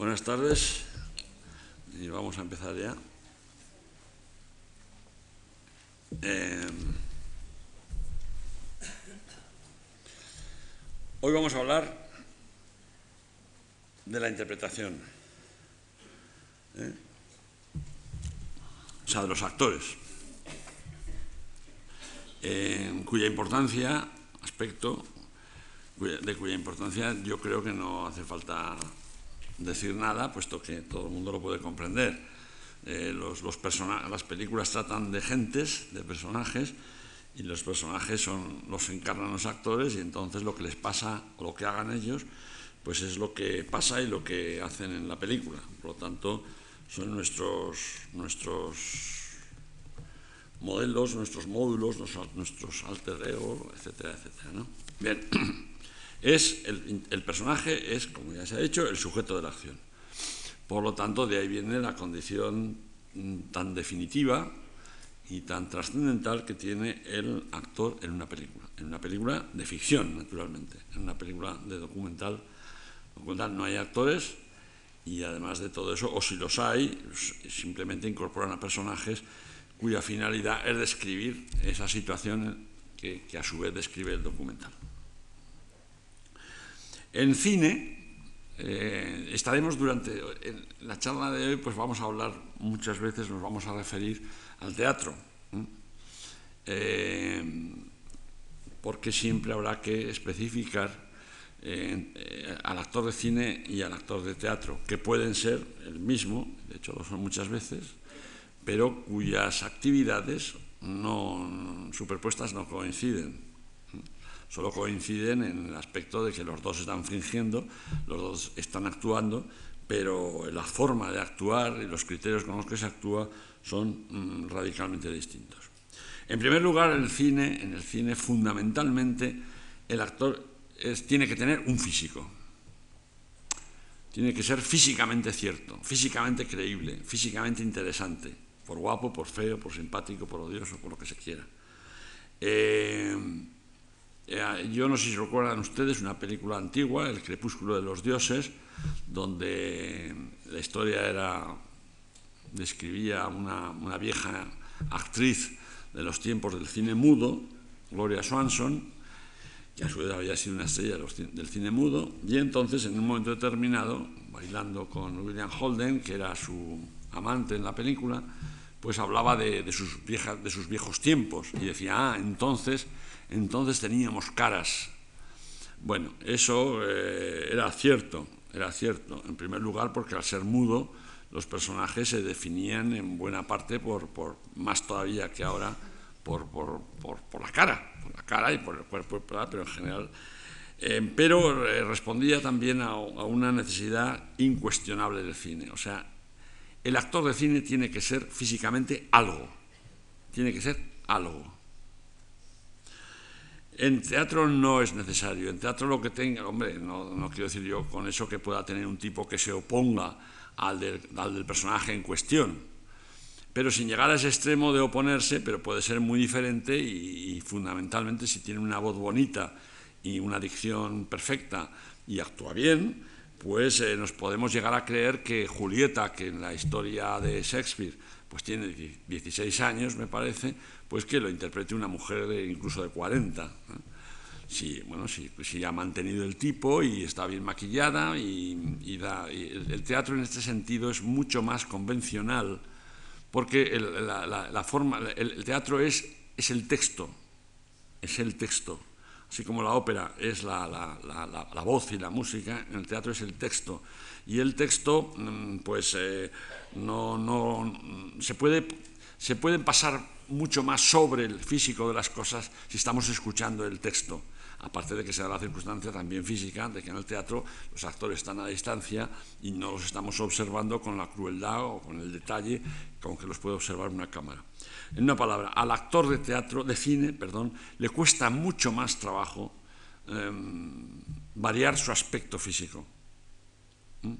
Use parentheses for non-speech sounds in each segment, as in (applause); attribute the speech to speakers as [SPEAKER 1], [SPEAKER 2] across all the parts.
[SPEAKER 1] Buenas tardes y vamos a empezar ya. Eh, hoy vamos a hablar de la interpretación, ¿eh? o sea, de los actores, en cuya importancia, aspecto, de cuya importancia yo creo que no hace falta decir nada, puesto que todo el mundo lo puede comprender. Eh, los, las películas tratan de gentes, de personajes, y los personajes son, los encarnan los actores, y entonces lo que les pasa o lo que hagan ellos, pues es lo que pasa y lo que hacen en la película. Por lo tanto, son nuestros, nuestros modelos, nuestros módulos, nuestros alter ego, etcétera, etcétera. ¿no? Bien. (clears throat) es el, personaje es, como ya se ha dicho, el sujeto de la acción. Por lo tanto, de ahí viene la condición mm, tan definitiva y tan trascendental que tiene el actor en una película. En una película de ficción, naturalmente. En una película de documental, documental no hay actores y además de todo eso, o si los hay, simplemente incorporan a personajes cuya finalidad es describir esa situación que a su vez describe el documental. En cine, eh, estaremos durante la charla de hoy, pues vamos a hablar muchas veces, nos vamos a referir al teatro, eh, porque siempre habrá que especificar eh, al actor de cine y al actor de teatro, que pueden ser el mismo, de hecho lo son muchas veces, pero cuyas actividades no superpuestas no coinciden solo coinciden en el aspecto de que los dos están fingiendo, los dos están actuando, pero la forma de actuar y los criterios con los que se actúa son mm, radicalmente distintos. En primer lugar, el cine, en el cine fundamentalmente el actor tiene que tener un físico. Tiene que ser físicamente cierto, físicamente creíble, físicamente interesante, por guapo, por feo, por simpático, por odioso, por lo que se quiera. Eh, eh, yo no sé si recuerdan ustedes una película antigua, El crepúsculo de los dioses, donde la historia era describía una, una vieja actriz de los tiempos del cine mudo, Gloria Swanson, que a su vez había sido una estrella del cine mudo, y entonces en un momento determinado, bailando con William Holden, que era su amante en la película, pues hablaba de, de sus, viejas, de sus viejos tiempos y decía, ah, entonces entonces teníamos caras. Bueno, eso eh, era cierto, era cierto, en primer lugar porque al ser mudo los personajes se definían en buena parte por, más todavía que ahora por, la cara, por la cara y por el cuerpo, pero en general. Eh, pero eh, respondía también a, a una necesidad incuestionable del cine. O sea, el actor de cine tiene que ser físicamente algo, tiene que ser algo. En teatro no es necesario. En teatro lo que tenga, hombre, no, quiero decir yo con eso que pueda tener un tipo que se oponga al del, personaje en cuestión, pero sin llegar a ese extremo de oponerse, pero puede ser muy diferente y, fundamentalmente si tiene una voz bonita y una dicción perfecta y actúa bien, pues eh, nos podemos llegar a creer que Julieta, que en la historia de Shakespeare pues tiene 16 años, me parece, pues que lo interprete una mujer de, incluso de 40. Si, bueno, si, si, ha mantenido el tipo y está bien maquillada y, el, teatro en este sentido es mucho más convencional porque el, la, forma, el, teatro es, es el texto, es el texto. Así como la ópera es la, voz y la música, el teatro es el texto. Y el texto, mm, pues, eh, no, no, se, puede, se pueden pasar mucho más sobre el físico de las cosas si estamos escuchando el texto. Aparte de que se da la circunstancia también física de que en el teatro los actores están a distancia y no los estamos observando con la crueldad o con el detalle con que los puede observar una cámara. En una palabra, al actor de teatro, de cine, perdón, le cuesta mucho más trabajo em, variar su aspecto físico. ¿Mm?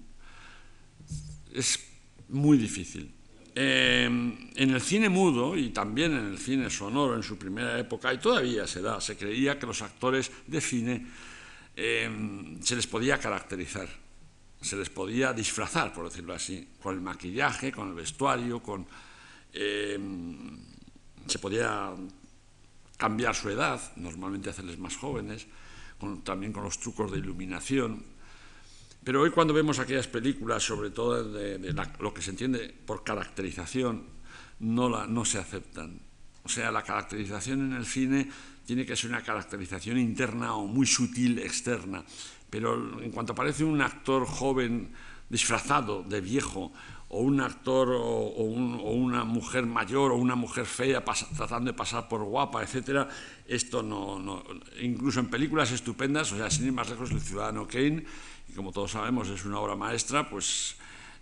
[SPEAKER 1] Es muy difícil. Em, en el cine mudo y también en el cine sonoro en su primera época, y todavía se da, se creía que los actores de cine em, se les podía caracterizar. se les podía disfrazar, por decirlo así, con el maquillaje, con el vestuario, con... Em, se podía cambiar su edad, normalmente hacerles más jóvenes, también con los trucos de iluminación. Pero hoy cuando vemos aquellas películas, sobre todo de, lo que se entiende por caracterización, no, la, no se aceptan. O sea, la caracterización en el cine tiene que ser una caracterización interna o muy sutil externa. Pero en cuanto aparece un actor joven disfrazado de viejo o un actor o, una mujer mayor o una mujer fea tratando de pasar por guapa, etcétera, esto no, no, incluso en películas estupendas, o sea, sin ir más lejos, El Ciudadano Kane, y como todos sabemos es una obra maestra, pues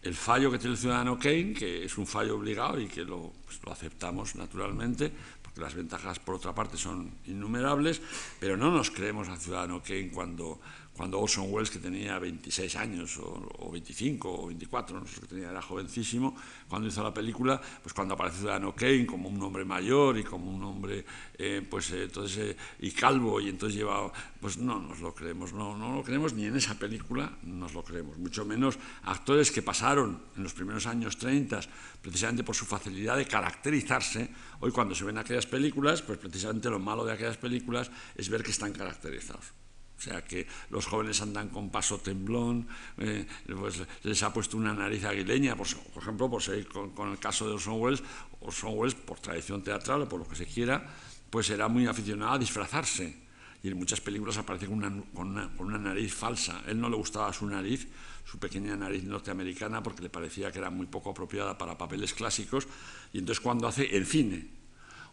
[SPEAKER 1] el fallo que tiene el Ciudadano Kane, que es un fallo obligado y que lo, pues, lo aceptamos naturalmente, porque las ventajas por otra parte son innumerables, pero no nos creemos al Ciudadano Kane cuando cuando Orson Welles, que tenía 26 años, o, 25, o 24, no sé que tenía, era jovencísimo, cuando hizo la película, pues cuando aparece Ciudadano Kane como un hombre mayor y como un hombre, eh, pues eh, entonces, eh, y calvo, y entonces lleva, pues no nos lo creemos, no, no lo creemos ni en esa película, nos lo creemos, mucho menos actores que pasaron en los primeros años 30, precisamente por su facilidad de caracterizarse, hoy cuando se ven aquellas películas, pues precisamente lo malo de aquellas películas es ver que están caracterizados. O sea que los jóvenes andan con paso temblón, eh, pues les ha puesto una nariz aguileña, por, ejemplo, por seguir con, el caso de Orson Welles, Orson Welles, por tradición teatral o por lo que se quiera, pues era muy aficionado a disfrazarse. Y en muchas películas aparece con una, nariz falsa. Él no le gustaba su nariz, su pequeña nariz norteamericana, porque le parecía que era muy poco apropiada para papeles clásicos. Y entonces cuando hace el cine,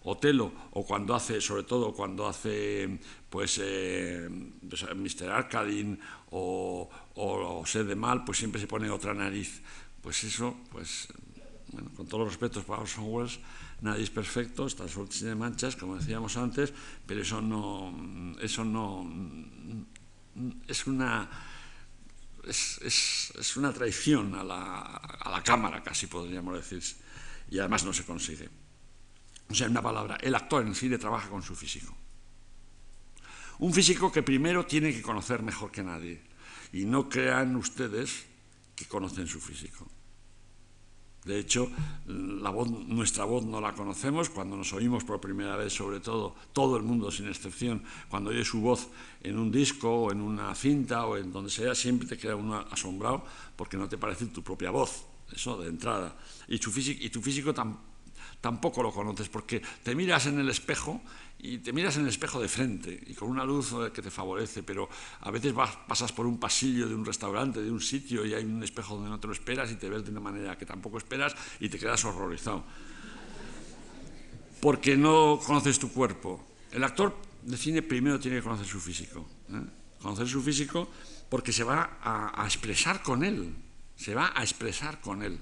[SPEAKER 1] Otelo, o cuando hace, sobre todo cuando hace pues, eh, pues Mr. Arcadine o, o, de Mal, pues siempre se pone otra nariz. Pues eso, pues, con todos los respetos para Orson Welles, nadie es perfecto, está suelto de manchas, como decíamos antes, pero eso no, eso no, es una... Es, es, es una traición a la, a la cámara, casi podríamos decir, y además no se consigue. O sea, en una palabra, el actor en cine trabaja con su físico. Un físico que primero tiene que conocer mejor que nadie. Y no crean ustedes que conocen su físico. De hecho, nuestra voz no la conocemos cuando nos oímos por primera vez, sobre todo, todo el mundo sin excepción, cuando oye su voz en un disco o en una cinta o en donde sea, siempre te queda uno asombrado porque no te parece tu propia voz, eso de entrada. Y tu físico, y tu físico tampoco tampoco lo conoces, porque te miras en el espejo y te miras en el espejo de frente y con una luz eh, que te favorece, pero a veces vas, pasas por un pasillo de un restaurante, de un sitio y hay un espejo donde no te lo esperas y te ves de una manera que tampoco esperas y te quedas horrorizado. Porque no conoces tu cuerpo. El actor de cine primero tiene que conocer su físico. ¿eh? Conocer su físico porque se va a expresar con él. Se va a expresar con él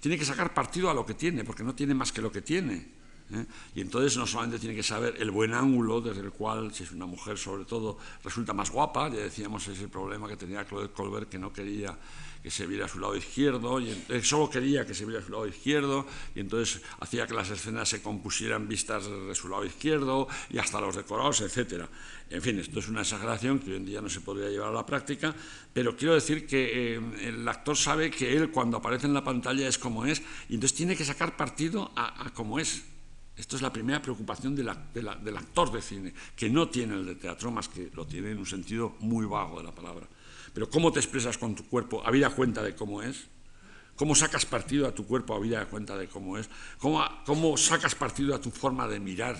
[SPEAKER 1] tiene que sacar partido a lo que tiene, porque no tiene más que lo que tiene. ¿eh? Y entonces no solamente tiene que saber el buen ángulo desde el cual, si es una mujer sobre todo, resulta más guapa, ya decíamos ese problema que tenía Claude Colbert, que no quería que se viera a su lado izquierdo, y solo quería que se viera a su lado izquierdo, y entonces hacía que las escenas se compusieran vistas de su lado izquierdo, y hasta los decorados, etc. En fin, esto es una exageración que hoy en día no se podría llevar a la práctica, pero quiero decir que eh, el actor sabe que él cuando aparece en la pantalla es como es, y entonces tiene que sacar partido a, a como es. Esto es la primera preocupación del actor de cine, que no tiene el de teatro, más que lo tiene en un sentido muy vago de la palabra. Pero ¿cómo te expresas con tu cuerpo habida cuenta de cómo es? ¿Cómo sacas partido a tu cuerpo habida cuenta de cómo es? ¿Cómo, ¿Cómo sacas partido a tu forma de mirar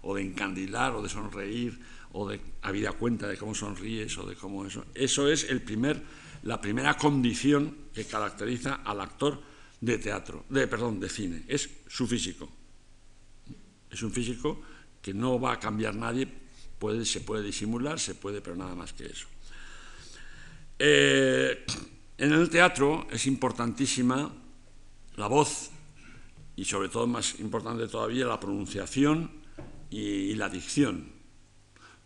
[SPEAKER 1] o de encandilar o de sonreír o de habida cuenta de cómo sonríes o de cómo eso? Eso es el primer, la primera condición que caracteriza al actor de teatro, de, perdón, de cine, es su físico. Es un físico que no va a cambiar nadie, puede, se puede disimular, se puede, pero nada más que eso. Eh, en el teatro es importantísima la voz y sobre todo más importante todavía la pronunciación y, la dicción,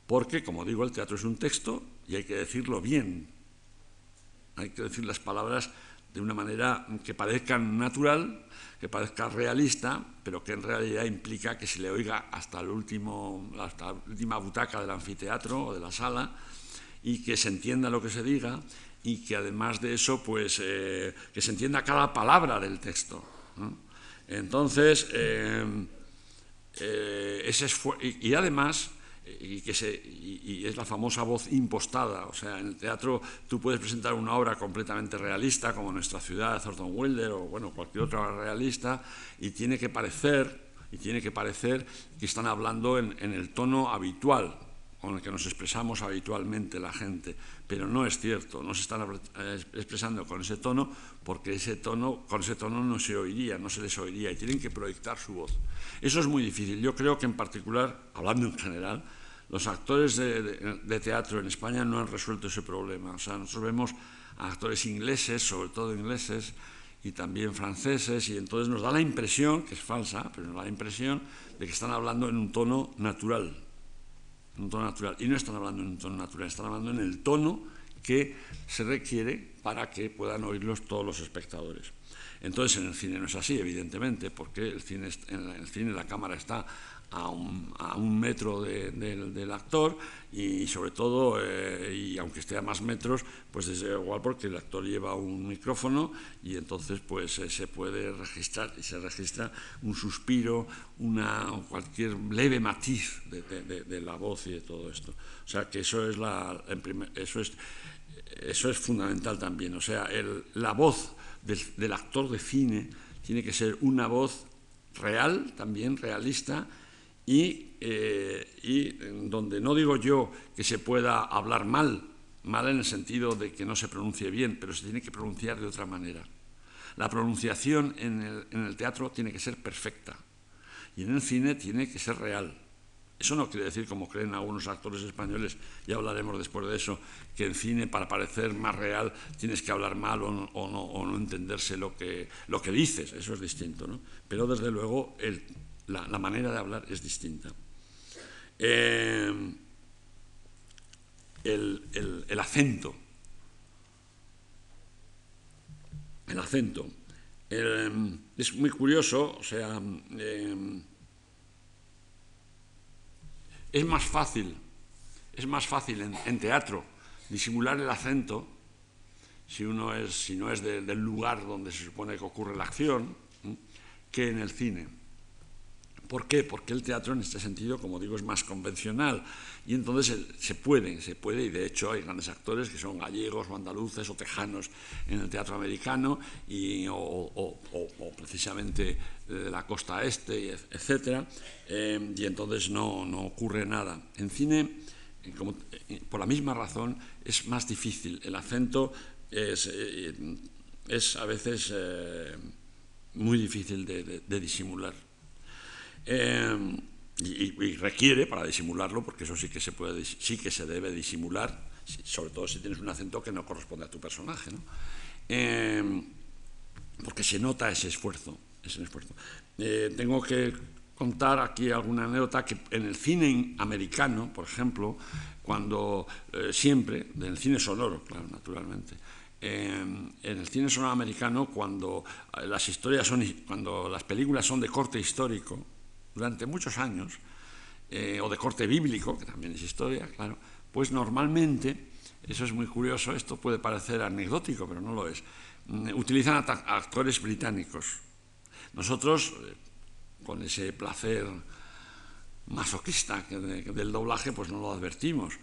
[SPEAKER 1] porque como digo el teatro es un texto y hay que decirlo bien, hay que decir las palabras de una manera que parezca natural, que parezca realista, pero que en realidad implica que se le oiga hasta, el último, hasta la última butaca del anfiteatro o de la sala y que se entienda lo que se diga y que además de eso, pues eh, que se entienda cada palabra del texto. Entonces, eh, eh, ese y, además, y, que se, y, es la famosa voz impostada, o sea, en el teatro tú puedes presentar una obra completamente realista, como Nuestra ciudad de Thornton Wilder o bueno, cualquier otra obra realista, y tiene que parecer, y tiene que parecer que están hablando en el tono habitual, con el que nos expresamos habitualmente la gente, pero no es cierto, no se están eh, expresando con ese tono porque ese tono, con ese tono no se oiría, no se les oiría y tienen que proyectar su voz. Eso es muy difícil. Yo creo que en particular, hablando en general, los actores de, teatro en España no han resuelto ese problema. O sea, nosotros vemos a actores ingleses, sobre todo ingleses, y también franceses, y entonces nos da la impresión, que es falsa, pero nos da la impresión de que están hablando en un tono natural, un tono natural. Y no están hablando en un tono natural, están hablando en el tono que se requiere para que puedan oírlos todos los espectadores. Entonces en el cine no es así, evidentemente, porque el cine, en el cine la cámara está a un, metro del actor y sobre todo, eh, y aunque esté a más metros, pues es igual porque el actor lleva un micrófono y entonces pues eh, se puede registrar y se registra un suspiro, una, cualquier leve matiz de, la voz y de todo esto. O sea que eso es, la, eso es, eso es fundamental también. O sea, la voz del actor de cine tiene que ser una voz real, también realista, y, eh, y donde no digo yo que se pueda hablar mal, mal en el sentido de que no se pronuncie bien, pero se tiene que pronunciar de otra manera. La pronunciación en el, en el teatro tiene que ser perfecta y en el cine tiene que ser real. Eso no quiere decir, como creen algunos actores españoles, ya hablaremos después de eso, que en cine para parecer más real tienes que hablar mal o no, o no, entenderse lo que, lo que dices, eso es distinto. ¿no? Pero desde luego el, la, manera de hablar es distinta. Eh, el, acento. El acento. es muy curioso, o sea, eh, es más fácil, es más fácil en, teatro disimular el acento si uno es, si no es del lugar donde se supone que ocurre la acción, que en el cine. ¿Por qué? Porque el teatro en este sentido, como digo, es más convencional y entonces se puede, se puede y de hecho hay grandes actores que son gallegos o andaluces o tejanos en el teatro americano y, o, precisamente de la costa este, etc. Eh, y entonces no, ocurre nada. En cine, eh, eh, por la misma razón, es más difícil. El acento es, a veces muy difícil de disimular. Em, y, requiere para disimularlo, porque eso sí que se puede, sí que se debe disimular, sobre todo si tienes un acento que no corresponde a tu personaje, em, porque se nota ese esfuerzo. Ese esfuerzo. Eh, tengo que contar aquí alguna anécdota que en el cine americano, por ejemplo, cuando eh, siempre, en el cine sonoro, claro, naturalmente, em, en el cine sonoro americano, cuando eh, las historias son, cuando las películas son de corte histórico, durante muchos años, eh, o de corte bíblico, que también es historia, claro, pues normalmente, eso es muy curioso, esto puede parecer anecdótico, pero no lo es, mm, utilizan actores británicos. Nosotros, eh, con ese placer masoquista del doblaje, pues no lo advertimos.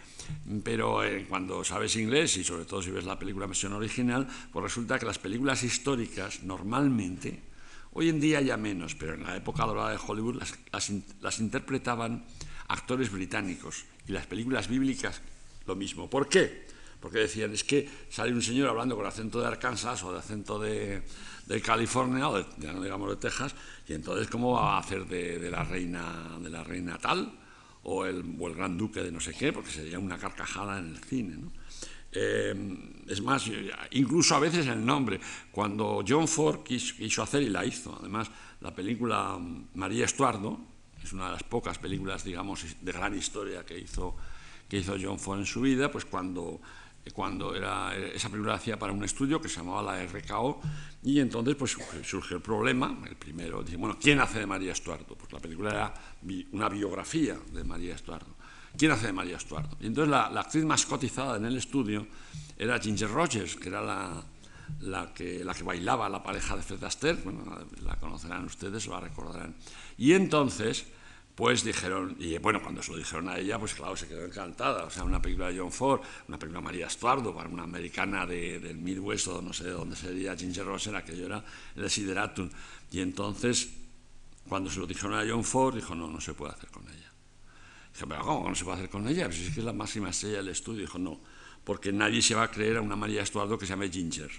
[SPEAKER 1] Pero eh, cuando sabes inglés, y sobre todo si ves la película versión original, pues resulta que las películas históricas normalmente Hoy en día ya menos, pero en la época dorada de Hollywood las, interpretaban actores británicos y las películas bíblicas lo mismo. ¿Por qué? Porque decían, es que sale un señor hablando con acento de Arkansas o de acento de, California o de, digamos de Texas, y entonces cómo va a hacer de, la reina de la reina tal o el, o el gran duque de no sé qué, porque sería una carcajada en el cine. ¿no? Eh, es más, incluso a veces el nombre. Cuando John Ford quiso, hacer, y la hizo, además, la película María Estuardo, es una de las pocas películas, digamos, de gran historia que hizo, que hizo John Ford en su vida, pues cuando, cuando era, esa película hacía para un estudio que se llamaba la RKO, y entonces pues surgió el problema, el primero, dice, bueno, ¿quién hace de María Estuardo? Pues la película era una biografía de María Estuardo. ¿Quién hace de María Estuardo? Y entonces la, actriz más cotizada en el estudio era Ginger Rogers, que era la, que, la que bailaba la pareja de Fred Astaire, bueno, la conocerán ustedes, la recordarán. Y entonces pues dijeron, y bueno, cuando se lo dijeron a ella, pues claro, se quedó encantada. O sea, una película de John Ford, una película de María Estuardo, para una americana del Midwest, o no sé de dónde sería Ginger Rogers, aquello era el Desideratum. Y entonces, cuando se lo dijeron a John Ford, dijo, no, no se puede hacer con ella. Dije, pero ¿cómo no se puede hacer con ella? Pues es que es la máxima estrella del estudio. Dijo, no, porque nadie se va a creer a una María Estuardo que se llame Ginger.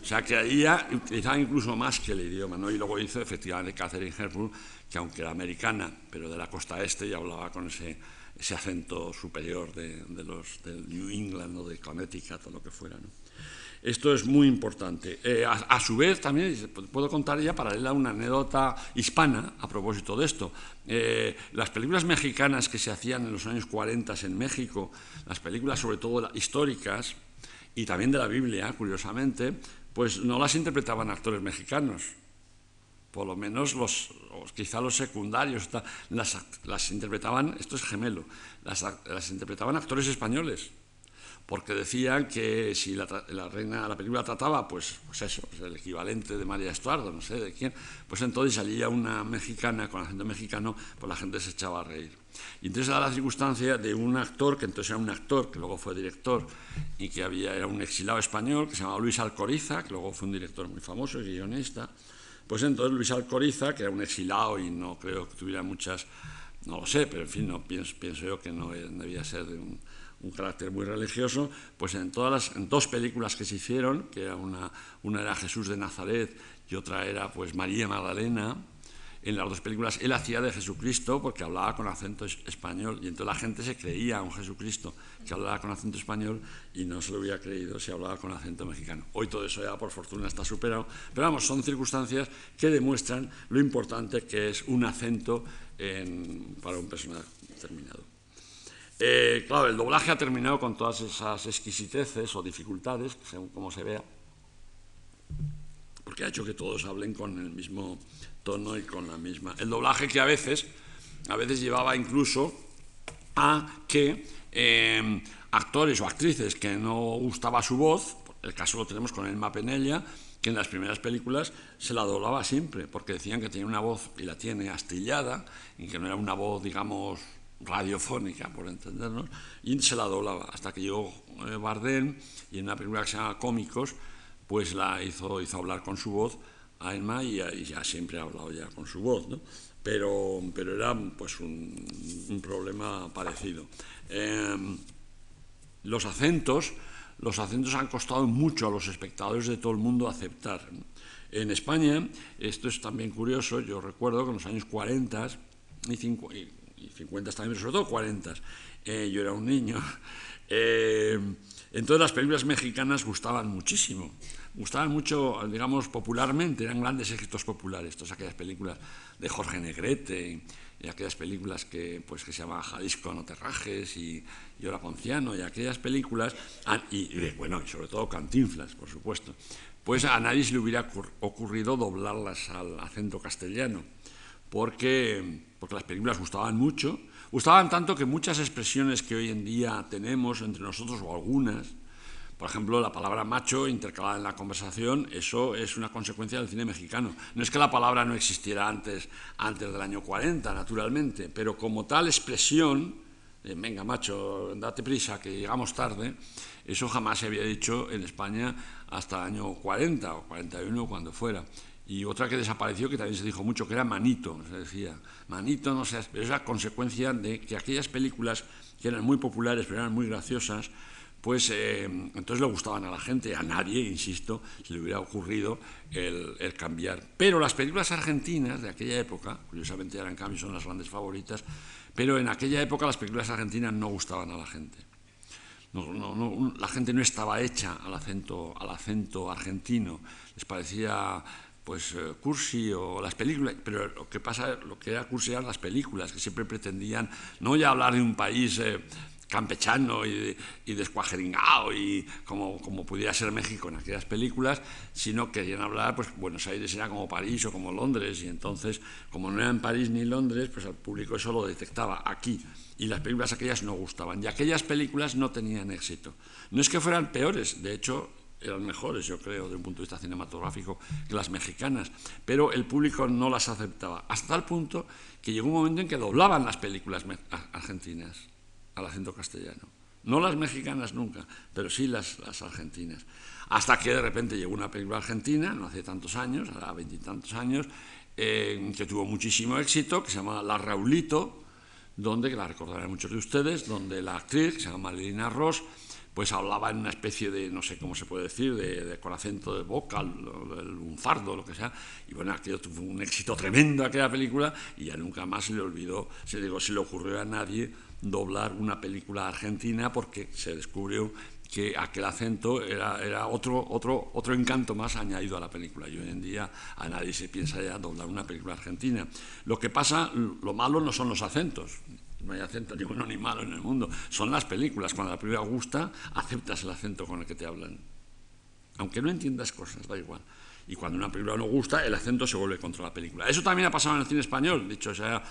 [SPEAKER 1] O sea, que ya utilizaba incluso más que el idioma, ¿no? Y luego hizo efectivamente Catherine Hepburn, que aunque era americana, pero de la costa este, ya hablaba con ese, ese acento superior de, los del New England o de Connecticut o lo que fuera, ¿no? Esto es muy importante. Eh, a, su vez, también puedo contar ya paralela una anécdota hispana a propósito de esto. Eh, las películas mexicanas que se hacían en los años 40 en México, las películas sobre todo históricas y también de la Biblia, curiosamente, pues no las interpretaban actores mexicanos, por lo menos los, quizá los secundarios, las, interpretaban, esto es gemelo, las, interpretaban actores españoles, porque decían que si la, reina, la película trataba, pues, pues eso, pues el equivalente de María Estuardo, no sé de quién, pues entonces salía una mexicana con acento mexicano, pues la gente se echaba a reír. Y entonces da la circunstancia de un actor, que entonces era un actor, que luego fue director, y que había, era un exilado español, que se llamaba Luis Alcoriza, que luego fue un director muy famoso y guionista. Pues entonces Luis Alcoriza, que era un exilado y no creo que tuviera muchas, no lo sé, pero en fin, no, pienso, pienso yo que no debía ser de un, carácter muy religioso, pues en, todas las, dos películas que se hicieron, que era una, una era Jesús de Nazaret y otra era pues María Magdalena, en las dos películas él hacía de Jesucristo porque hablaba con acento español y entonces la gente se creía a un Jesucristo que hablaba con acento español y no se lo hubiera creído si hablaba con acento mexicano. Hoy todo eso ya por fortuna está superado, pero vamos, son circunstancias que demuestran lo importante que es un acento para un personaje determinado. Eh, claro, el doblaje ha terminado con todas esas exquisiteces o dificultades, según como se vea, porque ha hecho que todos hablen con el mismo tono y con la misma. El doblaje que a veces, a veces llevaba incluso a que em, actores o actrices que no gustaba su voz, el caso lo tenemos con Elma Penella, que en las primeras películas se la doblaba siempre, porque decían que tenía una voz, y la tiene, astillada, y que no era una voz, digamos, radiofónica, por entendernos, y se la doblaba, hasta que llegó eh, Bardem, y en una película que se llama Cómicos, pues la hizo, hizo hablar con su voz, a Emma y, ya siempre ha hablado ya con su voz, ¿no? pero, pero era pues un, problema parecido. Em, los acentos, los acentos han costado mucho a los espectadores de todo el mundo aceptar. En España, esto es también curioso, yo recuerdo que en los años 40 y, 50 también, pero sobre todo 40, eh, yo era un niño, (laughs) eh, entonces las películas mexicanas gustaban muchísimo. Gustaban mucho, digamos, popularmente, eran grandes éxitos populares, todas aquellas películas de Jorge Negrete y, aquellas películas que, pues, que se llamaban Jalisco no terrajes y, y Ponciano y aquellas películas, y, bueno, y sobre todo Cantinflas, por supuesto, pues a nadie se le hubiera ocurrido doblarlas al acento castellano, porque, porque las películas gustaban mucho, gustaban tanto que muchas expresiones que hoy en día tenemos entre nosotros o algunas, por ejemplo, la palabra macho intercalada en la conversación, eso es una consecuencia del cine mexicano. No es que la palabra no existiera antes, antes del año 40, naturalmente, pero como tal expresión, venga macho, date prisa, que llegamos tarde, eso jamás se había dicho en España hasta el año 40 o 41, cuando fuera. Y otra que desapareció, que también se dijo mucho, que era manito, se decía, manito no sé, pero es la consecuencia de que aquellas películas que eran muy populares, pero eran muy graciosas, pues eh, entonces le gustaban a la gente, a nadie, insisto, se le hubiera ocurrido el, cambiar. Pero las películas argentinas de aquella época, curiosamente ahora en cambio son las grandes favoritas, pero en aquella época las películas argentinas no gustaban a la gente. la gente no estaba hecha al acento, al acento argentino, les parecía pues eh, cursi o las películas, pero lo que pasa, lo que era cursi eran las películas, que siempre pretendían no ya hablar de un país... Eh, campechano y, y descuajeringado y como, como pudiera ser México en aquellas películas, sino querían hablar, pues Buenos Aires era como París o como Londres, y entonces, como no era en París ni Londres, pues al público eso lo detectaba aquí, y las películas aquellas no gustaban, y aquellas películas no tenían éxito. No es que fueran peores, de hecho, eran mejores, yo creo, desde un punto de vista cinematográfico, que las mexicanas, pero el público no las aceptaba, hasta tal punto que llegó un momento en que doblaban las películas argentinas al acento castellano. No las mexicanas nunca, pero sí las, las argentinas. Hasta que de repente llegó una película argentina, no hace tantos años, ahora veintitantos años, eh, que tuvo muchísimo éxito, que se llama La Raulito, donde, que la recordarán muchos de ustedes, donde la actriz, que se llama Marilina Ross, pues hablaba en una especie de, no sé cómo se puede decir, de, con acento de vocal, un fardo, lo que sea, y bueno, aquello tuvo un éxito tremendo aquella película, y ya nunca más se le olvidó, se, digo, se le ocurrió a nadie doblar una película argentina porque se descubrió que aquel acento era, era otro, otro, otro encanto más añadido a la película. Y hoy en día a nadie se piensa ya doblar una película argentina. Lo que pasa, lo malo no son los acentos, no hay acento ni bueno ni malo en el mundo, son las películas. Cuando la película gusta, aceptas el acento con el que te hablan. Aunque no entiendas cosas, da igual. Y cuando una película no gusta, el acento se vuelve contra la película. Eso también ha pasado en el cine español, dicho sea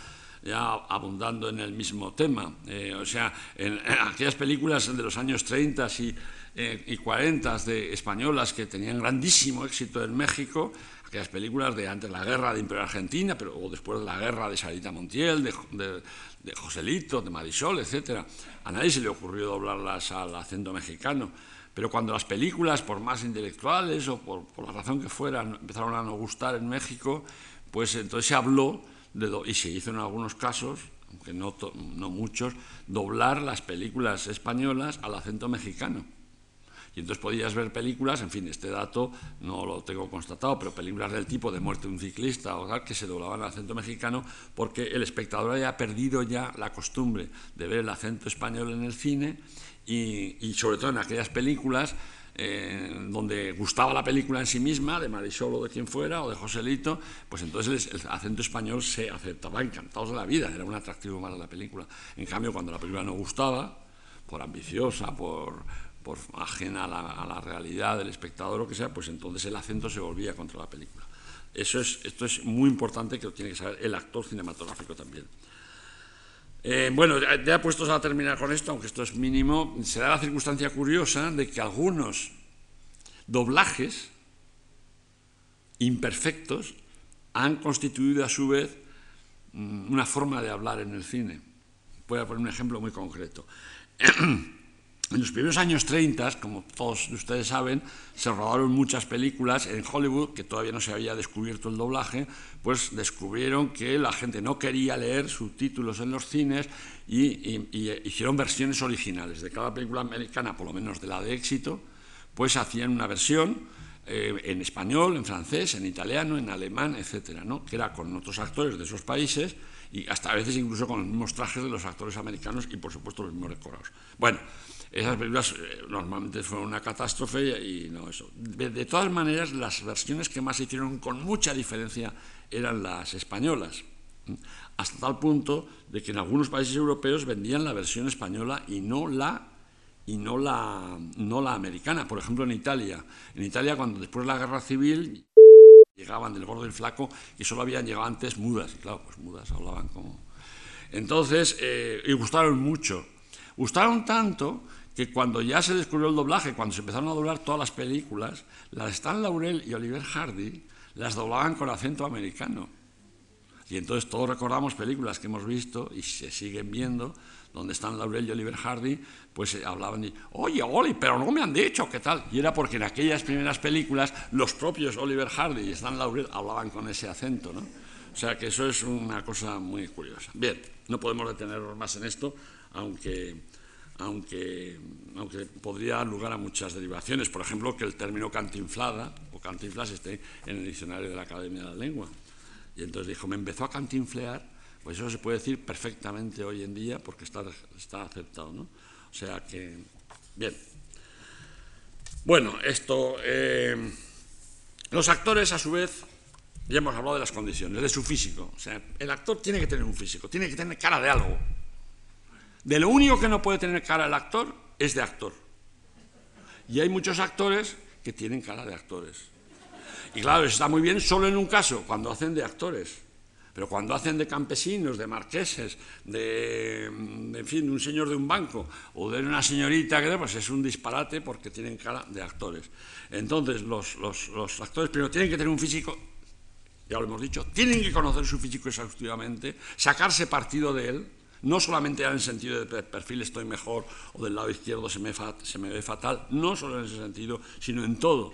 [SPEAKER 1] ya abundando en el mismo tema. Eh, o sea, en, aquellas películas de los años 30 y, eh, y 40 de españolas que tenían grandísimo éxito en México, aquellas películas de antes de la guerra de Imperio Argentina, pero o después de la guerra de Sarita Montiel, de, de, Joselito, de Marisol, etc. A nadie se le ocurrió doblarlas al acento mexicano. Pero cuando las películas, por más intelectuales o por, por la razón que fueran, empezaron a no gustar en México, pues entonces se habló y se hizo en algunos casos, aunque no, no muchos, doblar las películas españolas al acento mexicano. Y entonces podías ver películas, en fin, este dato no lo tengo constatado, pero películas del tipo de muerte de un ciclista o tal, que se doblaban al acento mexicano porque el espectador había perdido ya la costumbre de ver el acento español en el cine y, sobre todo en aquellas películas eh, donde gustaba la película en sí misma, de Marisol o de quien fuera, o de Joselito, pues entonces el, acento español se aceptaba encantados de la vida, era un atractivo más de la película. En cambio, cuando la película no gustaba, por ambiciosa, por, por ajena a la, realidad del espectador o que sea, pues entonces el acento se volvía contra la película. Eso es, esto es muy importante que lo tiene que saber el actor cinematográfico también. Eh, bueno, ya puestos a terminar con esto, aunque esto es mínimo, se da la circunstancia curiosa de que algunos doblajes imperfectos han constituido a su vez mm, una forma de hablar en el cine. Voy a poner un ejemplo muy concreto. (clears throat) En los primeros años 30, como todos ustedes saben, se rodaron muchas películas en Hollywood, que todavía no se había descubierto el doblaje, pues descubrieron que la gente no quería leer subtítulos en los cines y, hicieron versiones originales. De cada película americana, por lo menos de la de éxito, pues hacían una versión eh, en español, en francés, en italiano, en alemán, etcétera, ¿no? que era con otros actores de esos países y hasta a veces incluso con los mismos trajes de los actores americanos y por supuesto los mismos decorados. Bueno, esas películas eh, normalmente fueron una catástrofe y no eso. De, todas maneras, las versiones que más se hicieron con mucha diferencia eran las españolas, hasta tal punto de que en algunos países europeos vendían la versión española y no la y no la, no la americana. Por ejemplo, en Italia. En Italia, cuando después de la guerra civil llegaban del gordo y flaco y solo habían llegado antes mudas. Y claro, pues mudas hablaban como... Entonces, eh, y gustaron mucho. Gustaron tanto que cuando ya se descubrió el doblaje, cuando se empezaron a doblar todas las películas, las Stan Laurel y Oliver Hardy las doblaban con acento americano. Y entonces todos recordamos películas que hemos visto y se siguen viendo, donde están Laurel y Oliver Hardy, pues eh, hablaban y, oye, Oli, pero no me han dicho qué tal. Y era porque en aquellas primeras películas los propios Oliver Hardy y Stan Laurel hablaban con ese acento, ¿no? O sea que eso es una cosa muy curiosa. Bien, no podemos detenernos más en esto, aunque aunque, aunque podría dar lugar a muchas derivaciones. Por ejemplo, que el término cantinflada o cantinflas esté en el diccionario de la Academia de la Lengua. Y entonces dijo, me empezó a cantinflear, pues eso se puede decir perfectamente hoy en día porque está, está aceptado. ¿no? O sea que, bien. Bueno, esto. Eh, los actores, a su vez, ya hemos hablado de las condiciones, de su físico. O sea, el actor tiene que tener un físico, tiene que tener cara de algo De lo único que no puede tener cara el actor es de actor. Y hay muchos actores que tienen cara de actores. Y claro, está muy bien solo en un caso, cuando hacen de actores. Pero cuando hacen de campesinos, de marqueses, de, en fin, de un señor de un banco o de una señorita, pues es un disparate porque tienen cara de actores. Entonces, los, los actores primero tienen que tener un físico, ya lo hemos dicho, tienen que conocer su físico exhaustivamente, sacarse partido de él, no solamente en el sentido de perfil estoy mejor o del lado izquierdo se me, ve fatal, no solo en ese sentido, sino en todo.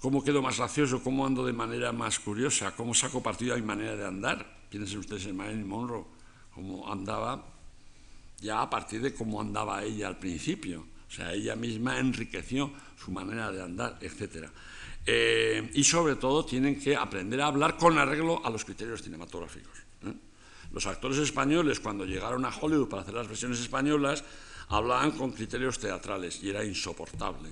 [SPEAKER 1] ¿Cómo quedo más gracioso? ¿Cómo ando de manera más curiosa? ¿Cómo saco partido a mi manera de andar? Piensen ustedes en Marilyn Monroe, cómo andaba ya a partir de cómo andaba ella al principio. O sea, ella misma enriqueció su manera de andar, etc. Eh, y sobre todo tienen que aprender a hablar con arreglo a los criterios cinematográficos. ¿eh? Los actores españoles, cuando llegaron a Hollywood para hacer las versiones españolas, hablaban con criterios teatrales y era insoportable.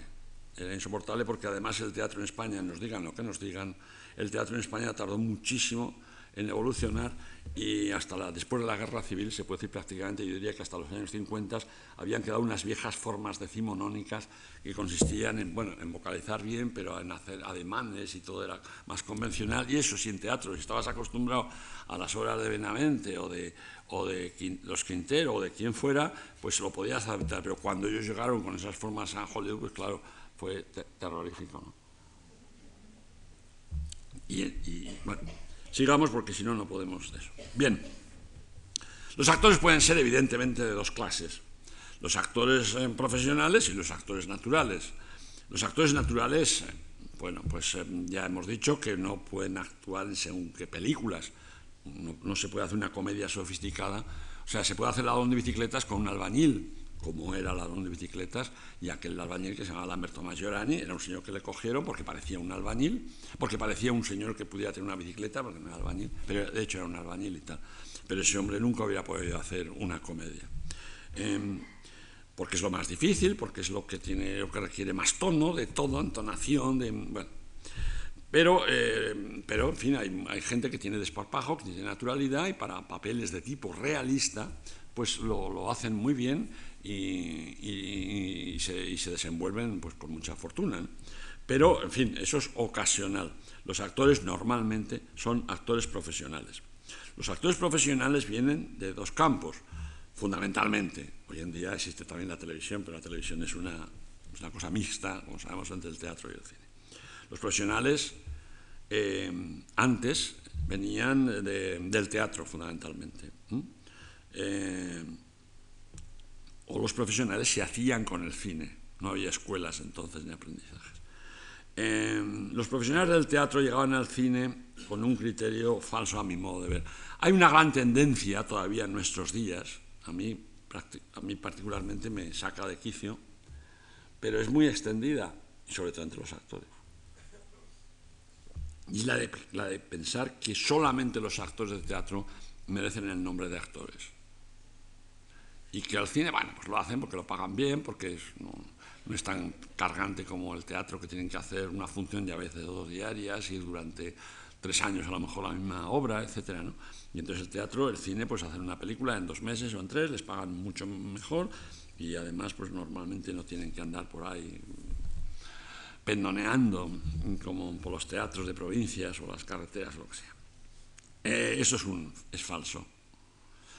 [SPEAKER 1] Era insoportable porque además el teatro en España, nos digan lo que nos digan, el teatro en España tardó muchísimo en evolucionar y hasta después de la guerra civil, se puede decir prácticamente, yo diría que hasta los años 50 habían quedado unas viejas formas decimonónicas que consistían en, bueno, en vocalizar bien, pero en hacer ademanes y todo era más convencional. Y eso, si en teatro si estabas acostumbrado a las obras de Benavente o de, o los Quintero o de quien fuera, pues lo podías adaptar. Pero cuando ellos llegaron con esas formas a Hollywood, pues claro, fue terrorífico. y bueno. Sigamos porque si no, no podemos eso. Bien, los actores pueden ser evidentemente de dos clases. Los actores eh, profesionales y los actores naturales. Los actores naturales, eh, bueno, pues eh, ya hemos dicho que no pueden actuar según qué películas. No, no, se puede hacer una comedia sofisticada. O sea, se puede hacer la de bicicletas con un albañil, como era ladrón de bicicletas, y aquel albañil que se llamaba Lamberto Maggiorani, era un señor que le cogieron porque parecía un albañil, porque parecía un señor que pudiera tener una bicicleta, porque no era albañil, pero de hecho era un albañil y tal. Pero ese hombre nunca hubiera podido hacer una comedia. Em, porque es lo más difícil, porque es lo que, tiene, lo que requiere más tono, de todo, entonación, de... Bueno. Pero, eh, pero, en fin, hay, gente que tiene desparpajo, que tiene naturalidad, y para papeles de tipo realista, pues lo hacen muy bien y, se, desenvuelven pues, con mucha fortuna. Pero, en fin, eso es ocasional. Los actores normalmente son actores profesionales. Los actores profesionales vienen de dos campos, fundamentalmente. Hoy en día existe también la televisión, pero la televisión es una, una cosa mixta, como sabemos, entre el teatro y el cine. Los profesionales eh, antes venían del teatro, fundamentalmente. Eh, o los profesionales se hacían con el cine. No había escuelas entonces ni aprendizajes. Eh, los profesionales del teatro llegaban al cine con un criterio falso a mi modo de ver. Hay una gran tendencia todavía en nuestros días, a mí, a mí particularmente me saca de quicio, pero es muy extendida, sobre todo entre los actores. Y la de, la de pensar que solamente los actores de teatro merecen el nombre de actores y que al cine, bueno, pues lo hacen porque lo pagan bien, porque no, es tan cargante como el teatro, que tienen que hacer una función de a veces dos diarias y durante tres años a lo mejor la misma obra, etcétera, ¿no? Y entonces el teatro, el cine, pues hacen una película en dos meses o en tres, les pagan mucho mejor y además pues normalmente no tienen que andar por ahí pendoneando como por los teatros de provincias o las carreteras o lo que sea. Eh, eso es, un, es falso.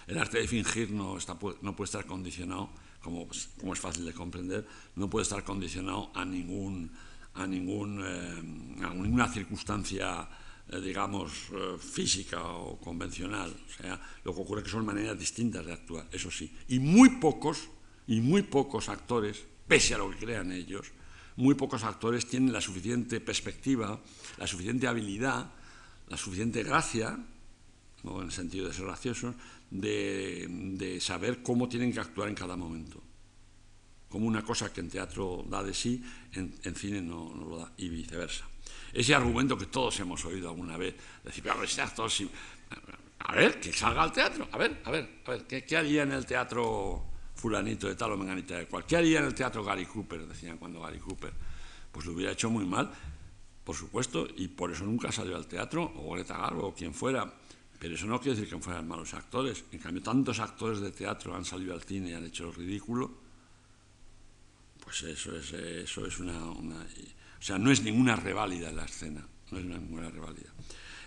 [SPEAKER 1] El arte de fingir no, está, no puede estar condicionado, como, es fácil de comprender, no puede estar condicionado a, ningún, a, ningún, eh, a ninguna circunstancia, eh, digamos, eh, física o convencional. O sea, lo que ocurre es que son maneras distintas de actuar, eso sí. Y muy pocos, y muy pocos actores, pese a lo que crean ellos, muy pocos actores tienen la suficiente perspectiva, la suficiente habilidad, la suficiente gracia, en el sentido de ser graciosos, de, saber cómo tienen que actuar en cada momento. Como una cosa que en teatro da de sí, en, cine no, lo da, y viceversa. Ese argumento que todos hemos oído alguna vez, decir, pero ese actor, a ver, que salga al teatro, a ver, a ver, a ver, ¿qué, haría en el teatro fulanito de tal o menganita de cual? ¿Qué haría en el teatro Gary Cooper? Decían cuando Gary Cooper. Pues lo hubiera hecho muy mal, por supuesto, y por eso nunca salió al teatro, o Greta Garbo, o quien fuera Pero eso no quiere decir que fueran malos actores. En cambio, tantos actores de teatro han salido al cine y han hecho el ridículo. Pues eso es, eso es una, O sea, no es ninguna reválida la escena. No es ninguna reválida.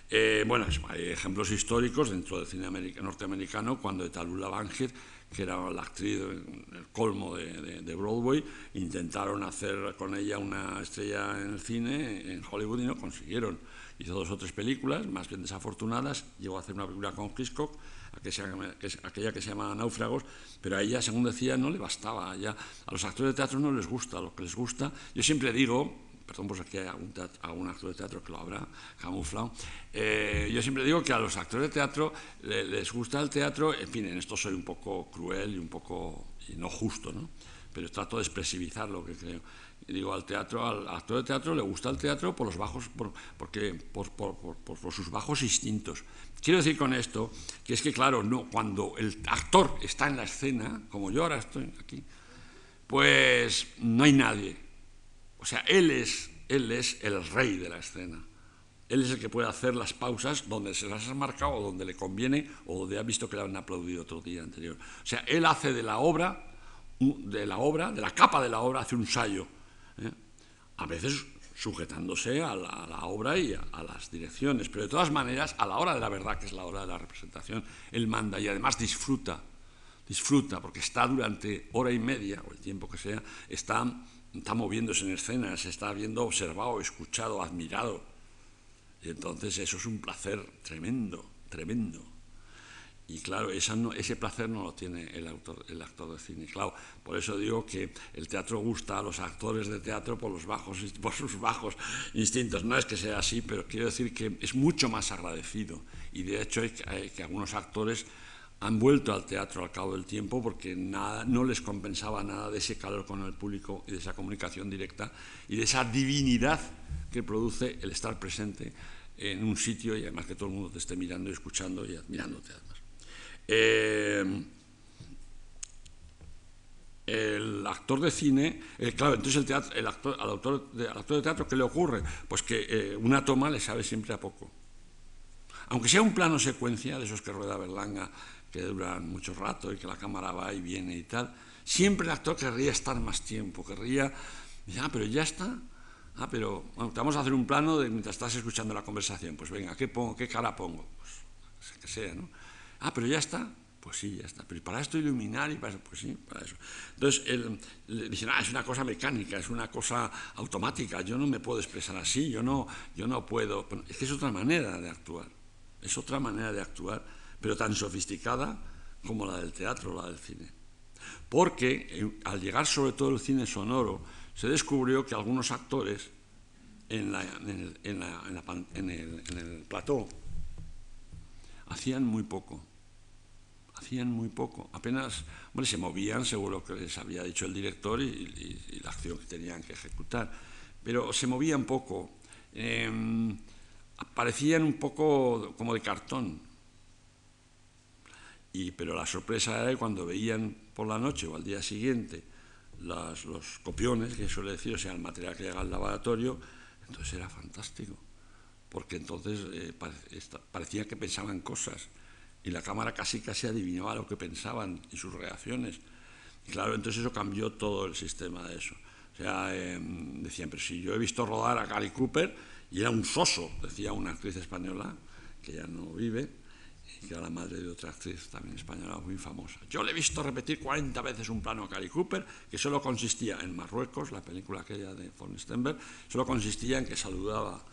[SPEAKER 1] Eh, bueno, hay ejemplos históricos dentro del cine norteamericano, cuando de Talula Bankhead, que era la actriz en el colmo de, Broadway, intentaron hacer con ella una estrella en el cine en Hollywood y no consiguieron. Hizo dos o tres películas, más bien desafortunadas, llegó a hacer una película con Hitchcock, aquella que se llama Náufragos, pero a ella, según decía, no le bastaba. Ya, a los actores de teatro no les gusta, lo que les gusta, yo siempre digo, perdón por si hay algún, actor de teatro que lo habrá camuflado, eh, yo siempre digo que a los actores de teatro les, gusta el teatro, en fin, en esto soy un poco cruel y un poco y no justo, ¿no? pero trato de expresivizar lo que creo. Digo, al teatro, al actor de teatro le gusta el teatro por los bajos, por, porque, por, por, sus bajos instintos. Quiero decir con esto que es que, claro, no, cuando el actor está en la escena, como yo ahora estoy aquí, pues no hay nadie o sea, él es, él es el rey de la escena. Él es el que puede hacer las pausas donde se las ha marcado donde le conviene o donde ha visto que le han aplaudido otro día anterior. O sea, él hace de la obra, de la obra, de la capa de la obra, hace un ensayo. ¿eh? A veces sujetándose a la, obra y a, las direcciones, pero de todas maneras, a la hora de la verdad, que es la hora de la representación, él manda y además disfruta, disfruta, porque está durante hora y media, o el tiempo que sea, está está moviéndose en escena, se está viendo observado, escuchado, admirado. Y entonces eso es un placer tremendo, tremendo. Y claro, ese placer no lo tiene el, autor, el actor de cine. Claro, por eso digo que el teatro gusta a los actores de teatro por, los bajos, (laughs) por sus bajos instintos. No es que sea así, pero quiero decir que es mucho más agradecido. Y de hecho hay que algunos actores han vuelto al teatro al cabo del tiempo porque nada, no les compensaba nada de ese calor con el público y de esa comunicación directa y de esa divinidad que produce el estar presente en un sitio y además que todo el mundo te esté mirando y escuchando y admirándote además. Eh, el actor de cine, eh, claro, entonces el, teatro, el actor, al, actor de teatro, ¿qué le ocurre? Pues que eh, una toma le sabe siempre a poco. Aunque sea un plano secuencia, de esos que rueda Berlanga que duran mucho rato y que la cámara va y viene y tal, siempre el actor querría estar más tiempo, querría, ah, pero ya está, ah, pero te vamos a hacer un plano de mientras estás escuchando la conversación, pues venga, ¿qué pongo? ¿Qué cara pongo? Pues que sea, ¿no? Ah, pero ya está, pues sí, ya está. Pero para esto iluminar y para eso, pues sí, para eso. Entonces, él, le ah, es una cosa mecánica, es una cosa automática, yo no me puedo expresar así, yo no, yo no puedo. es que es otra manera de actuar, es otra manera de actuar pero tan sofisticada como la del teatro, la del cine. Porque eh, al llegar sobre todo el cine sonoro, se descubrió que algunos actores en, el, plató hacían muy poco. Hacían muy poco. Apenas, bueno, se movían seguro que les había dicho el director y, la acción que tenían que ejecutar. Pero se movían poco. Em, parecían un poco como de cartón pero la sorpresa era cuando veían por la noche o al día siguiente los copiones, que suele decir, o sea, el material que llega al laboratorio, entonces era fantástico, porque entonces eh, parecía que pensaban cosas y la cámara casi casi adivinaba lo que pensaban y sus reacciones. Y claro, entonces eso cambió todo el sistema de eso. O sea, em, decían, pero si yo he visto rodar a Gary Cooper y era un soso, decía una actriz española que ya no vive, que era la madre de otra actriz también española muy famosa. Yo le he visto repetir 40 veces un plano a Cary Cooper, que solo consistía en Marruecos, la película aquella de von Stenberg, solo consistía en que saludaba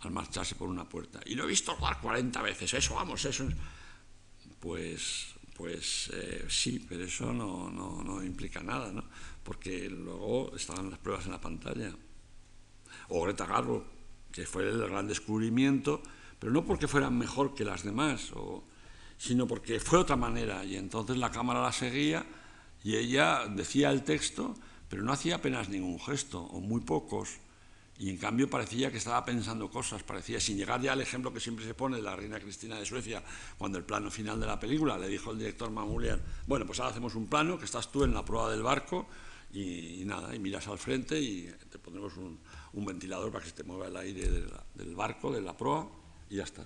[SPEAKER 1] al marcharse por una puerta. Y lo he visto rodar 40 veces, eso, vamos, eso. Pues, pues eh, sí, pero eso no, no, no implica nada, ¿no? Porque luego estaban las pruebas en la pantalla. O Greta Garbo, que fue el gran descubrimiento pero no porque fueran mejor que las demás, sino porque fue otra manera y entonces la cámara la seguía y ella decía el texto, pero no hacía apenas ningún gesto, o muy pocos, y en cambio parecía que estaba pensando cosas, parecía, sin llegar ya al ejemplo que siempre se pone de la reina Cristina de Suecia, cuando el plano final de la película le dijo el director Mamulian, bueno, pues ahora hacemos un plano, que estás tú en la prueba del barco, y, nada, y miras al frente y te pondremos un, ventilador para que se te mueva el aire del barco, de la proa, y ya está.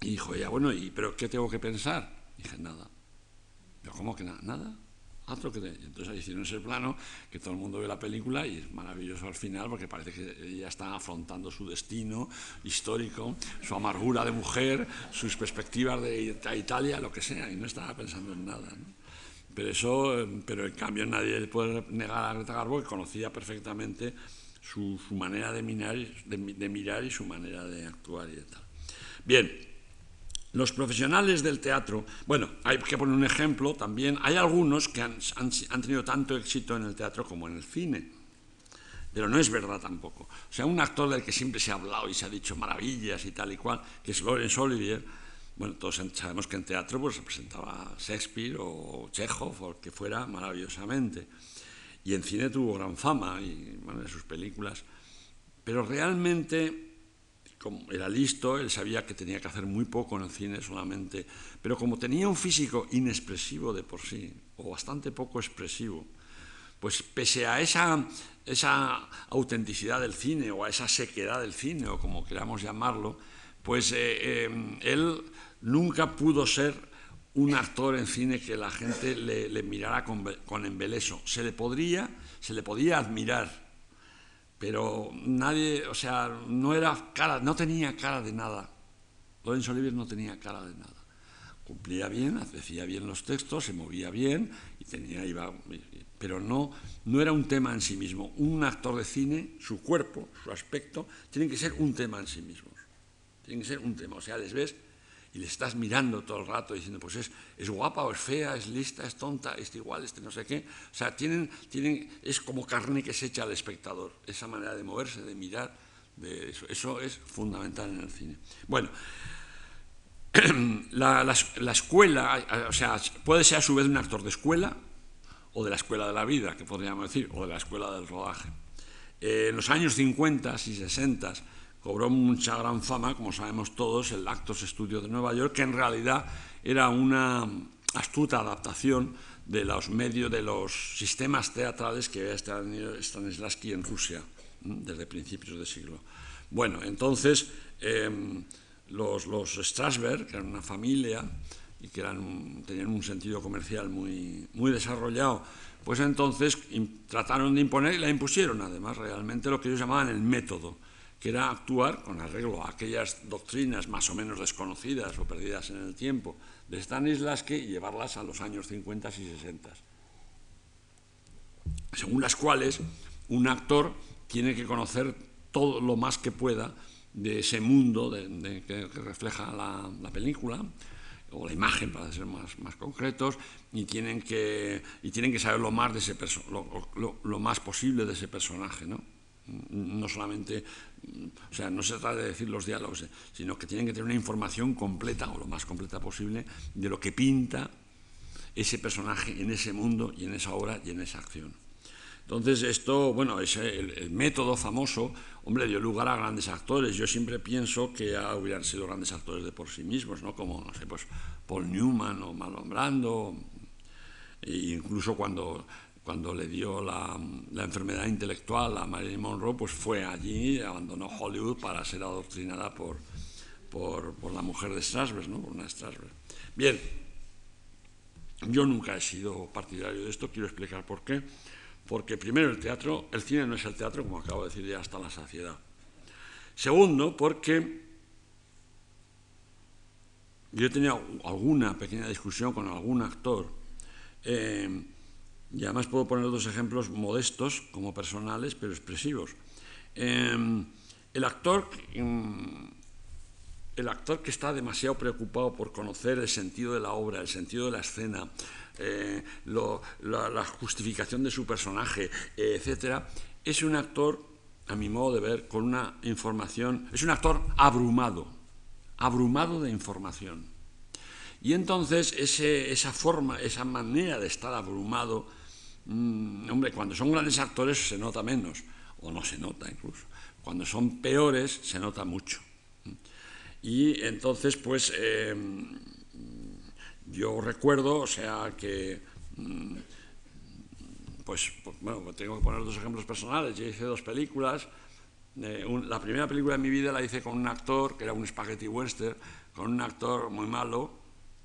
[SPEAKER 1] Y dijo ella, bueno, ¿y pero qué tengo que pensar? dije, nada. Pero ¿cómo que nada? ¿Nada? Haz lo que te... Entonces hicieron ese plano que todo el mundo ve la película y es maravilloso al final porque parece que ella está afrontando su destino histórico, su amargura de mujer, sus perspectivas de Italia, lo que sea, y no estaba pensando en nada. Pero eso, pero en cambio nadie puede negar a Greta Garbo que conocía perfectamente su, manera de, mirar, de, mirar y su manera de actuar y tal. Bien, los profesionales del teatro, bueno, hay que poner un ejemplo también, hay algunos que han, tenido tanto éxito en el teatro como en el cine, pero no es verdad tampoco. O sea, un actor del que siempre se ha hablado y se ha dicho maravillas y tal y cual, que es Laurence Olivier, bueno, todos sabemos que en teatro pues, representaba Shakespeare o Chekhov o que fuera maravillosamente. Y en cine tuvo gran fama y, bueno, en sus películas. Pero realmente, como era listo, él sabía que tenía que hacer muy poco en el cine solamente. Pero como tenía un físico inexpresivo de por sí, o bastante poco expresivo, pues pese a esa, esa autenticidad del cine o a esa sequedad del cine, o como queramos llamarlo, pues eh, eh, él nunca pudo ser un actor en cine que la gente le, mirara con, con, embeleso. Se le, podría, se le podía admirar, pero nadie, o sea, no era cara, no tenía cara de nada. Lorenzo Olivier no tenía cara de nada. Cumplía bien, hacía bien los textos, se movía bien y tenía, iba, pero no, no era un tema en sí mismo. Un actor de cine, su cuerpo, su aspecto, tiene que ser un tema en sí mismo. Tiene que ser un tema. O sea, les ves y le estás mirando todo el rato diciendo, pues es, es guapa o es fea, es lista, es tonta, es igual, este no sé qué. O sea, tienen, tienen, es como carne que se echa al espectador, esa manera de moverse, de mirar, de eso, eso es fundamental en el cine. Bueno, (clears throat) la, la, escuela, o sea, puede ser a su vez un actor de escuela o de la escuela de la vida, que podríamos decir, o de la escuela del rodaje. Eh, en los años 50 y 60 cobró mucha gran fama, como sabemos todos, el Actos Studio de Nueva York, que en realidad era una astuta adaptación de los medios, de los sistemas teatrales que había Stanislavski en Rusia desde principios de siglo. Bueno, entonces em, los, los, Strasberg, que eran una familia y que eran, tenían un sentido comercial muy, muy desarrollado, pues entonces trataron de imponer y la impusieron además realmente lo que ellos llamaban el método que era actuar con arreglo a aquellas doctrinas más o menos desconocidas o perdidas en el tiempo de Stanislavski y llevarlas a los años 50 y 60, según las cuales un actor tiene que conocer todo lo más que pueda de ese mundo que, refleja la, película o la imagen para ser más, más concretos y tienen que y tienen que saber lo más de ese lo, lo más posible de ese personaje ¿no? no solamente, o sea, no se trata de decir los diálogos, eh, sino que tienen que tener una información completa o lo más completa posible de lo que pinta ese personaje en ese mundo y en esa obra y en esa acción. Entonces esto, bueno, es el, método famoso, hombre, dio lugar a grandes actores. Yo siempre pienso que hubieran sido grandes actores de por sí mismos, ¿no? Como, no sé, pues Paul Newman o Marlon Brando, e incluso cuando cuando le dio la, enfermedad intelectual a Marilyn Monroe, pues fue allí, abandonó Hollywood para ser adoctrinada por, por, la mujer de Strasberg, ¿no? por una Strasberg. Bien, yo nunca he sido partidario de esto, quiero explicar por qué. Porque primero el teatro, el cine no es el teatro, como acabo de decir ya hasta la saciedad. Segundo, porque yo tenido alguna pequeña discusión con algún actor eh, y además puedo poner dos ejemplos modestos como personales, pero expresivos. Em, el, actor, em, el actor que está demasiado preocupado por conocer el sentido de la obra, el sentido de la escena, eh, la, justificación de su personaje, etc., es un actor, a mi modo de ver, con una información, es un actor abrumado, abrumado de información. Y entonces esa forma, esa manera de estar abrumado, Mm, hombre, cuando son grandes actores se nota menos, o no se nota incluso. Cuando son peores se nota mucho. Y entonces, pues, em, yo recuerdo, o sea, que, mm, pues, pues, bueno, tengo que poner dos ejemplos personales. Yo hice dos películas, eh, la primera película de mi vida la hice con un actor que era un spaghetti western, con un actor muy malo,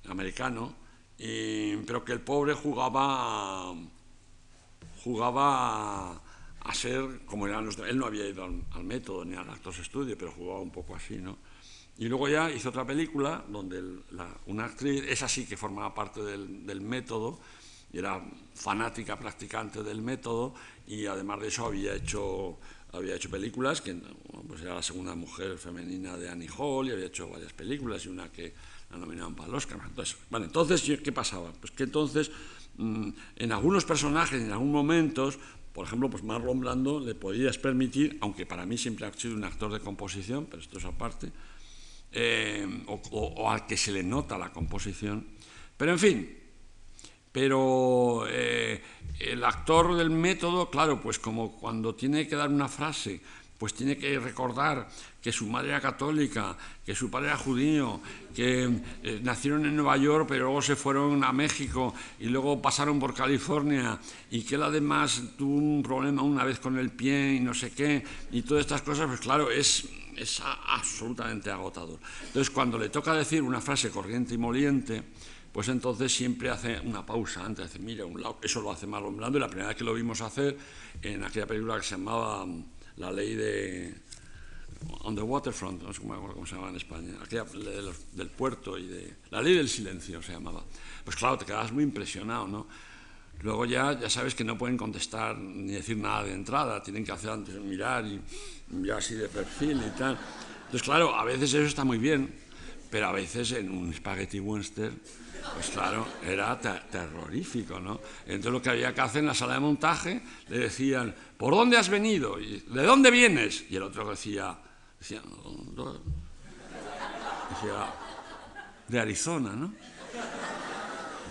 [SPEAKER 1] americano, pero que el pobre jugaba, jugaba a, ser como eran los Él no había ido al, método ni al actor estudio, pero jugaba un poco así, ¿no? Y luego ya hizo otra película donde una actriz, esa sí que formaba parte del, del método, y era fanática, practicante del método, y además de eso había hecho había hecho películas, que pues era la segunda mujer femenina de Annie Hall, y había hecho varias películas, y una que la nominaban para el Oscar. Entonces, bueno, entonces, ¿qué pasaba? Pues que entonces, en algunos personajes, en algunos momentos, por ejemplo, pues Marlon Blando le podías permitir, aunque para mí siempre ha sido un actor de composición, pero esto es aparte, eh, o, al que se le nota la composición, pero en fin, pero eh, el actor del método, claro, pues como cuando tiene que dar una frase, pues tiene que recordar que su madre era católica, que su padre era judío, que eh, nacieron en Nueva York, pero luego se fueron a México y luego pasaron por California y que él además tuvo un problema una vez con el pie y no sé qué, y todas estas cosas, pues claro, es, es absolutamente agotador. Entonces, cuando le toca decir una frase corriente y moliente, pues entonces siempre hace una pausa antes, hace, mira, un eso lo hace Marlon Blando, y la primera vez que lo vimos hacer en aquella película que se llamaba La ley de... On the Waterfront, no sé cómo, se llamaba en España, aquella del puerto y de... La ley del silencio se llamaba. Pues claro, te quedas muy impresionado, ¿no? Luego ya, ya sabes que no pueden contestar ni decir nada de entrada, tienen que hacer antes mirar y ya así de perfil y tal. Entonces, claro, a veces eso está muy bien, pero a veces en un spaghetti western pues claro, era terrorífico, ¿no? Entonces lo que había que hacer en la sala de montaje, le decían, ¿por dónde has venido? ¿De dónde vienes? Y el otro decía, decía, decía de Arizona, ¿no?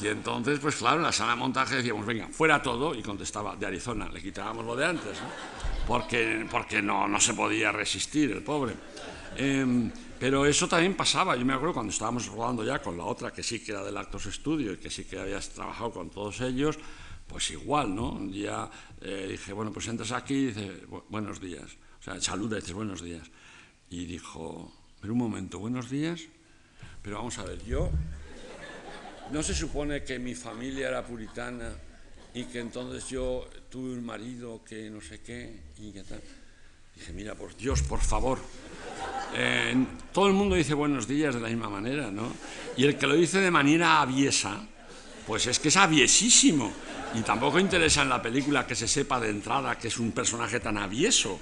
[SPEAKER 1] Y entonces, pues claro, en la sala de montaje decíamos, venga, fuera todo, y contestaba, de Arizona, le quitábamos lo de antes, ¿no? Porque, porque no, no se podía resistir el pobre. Em, pero eso también pasaba, yo me acuerdo cuando estábamos rodando ya con la otra, que sí que era del Actos Estudio y que sí que habías trabajado con todos ellos, pues igual, ¿no? Un día eh, dije, bueno, pues entras aquí y dices, buenos días. O sea, saluda y dices, buenos días. Y dijo, pero un momento, buenos días. Pero vamos a ver, yo, ¿no se supone que mi familia era puritana y que entonces yo tuve un marido que no sé qué y qué tal? Dije, mira, por Dios, por favor, todo el mundo dice buenos días de la misma manera, ¿no? Y el que lo dice de manera aviesa, pues es que es aviesísimo. Y tampoco interesa en la película que se sepa de entrada que es un personaje tan avieso.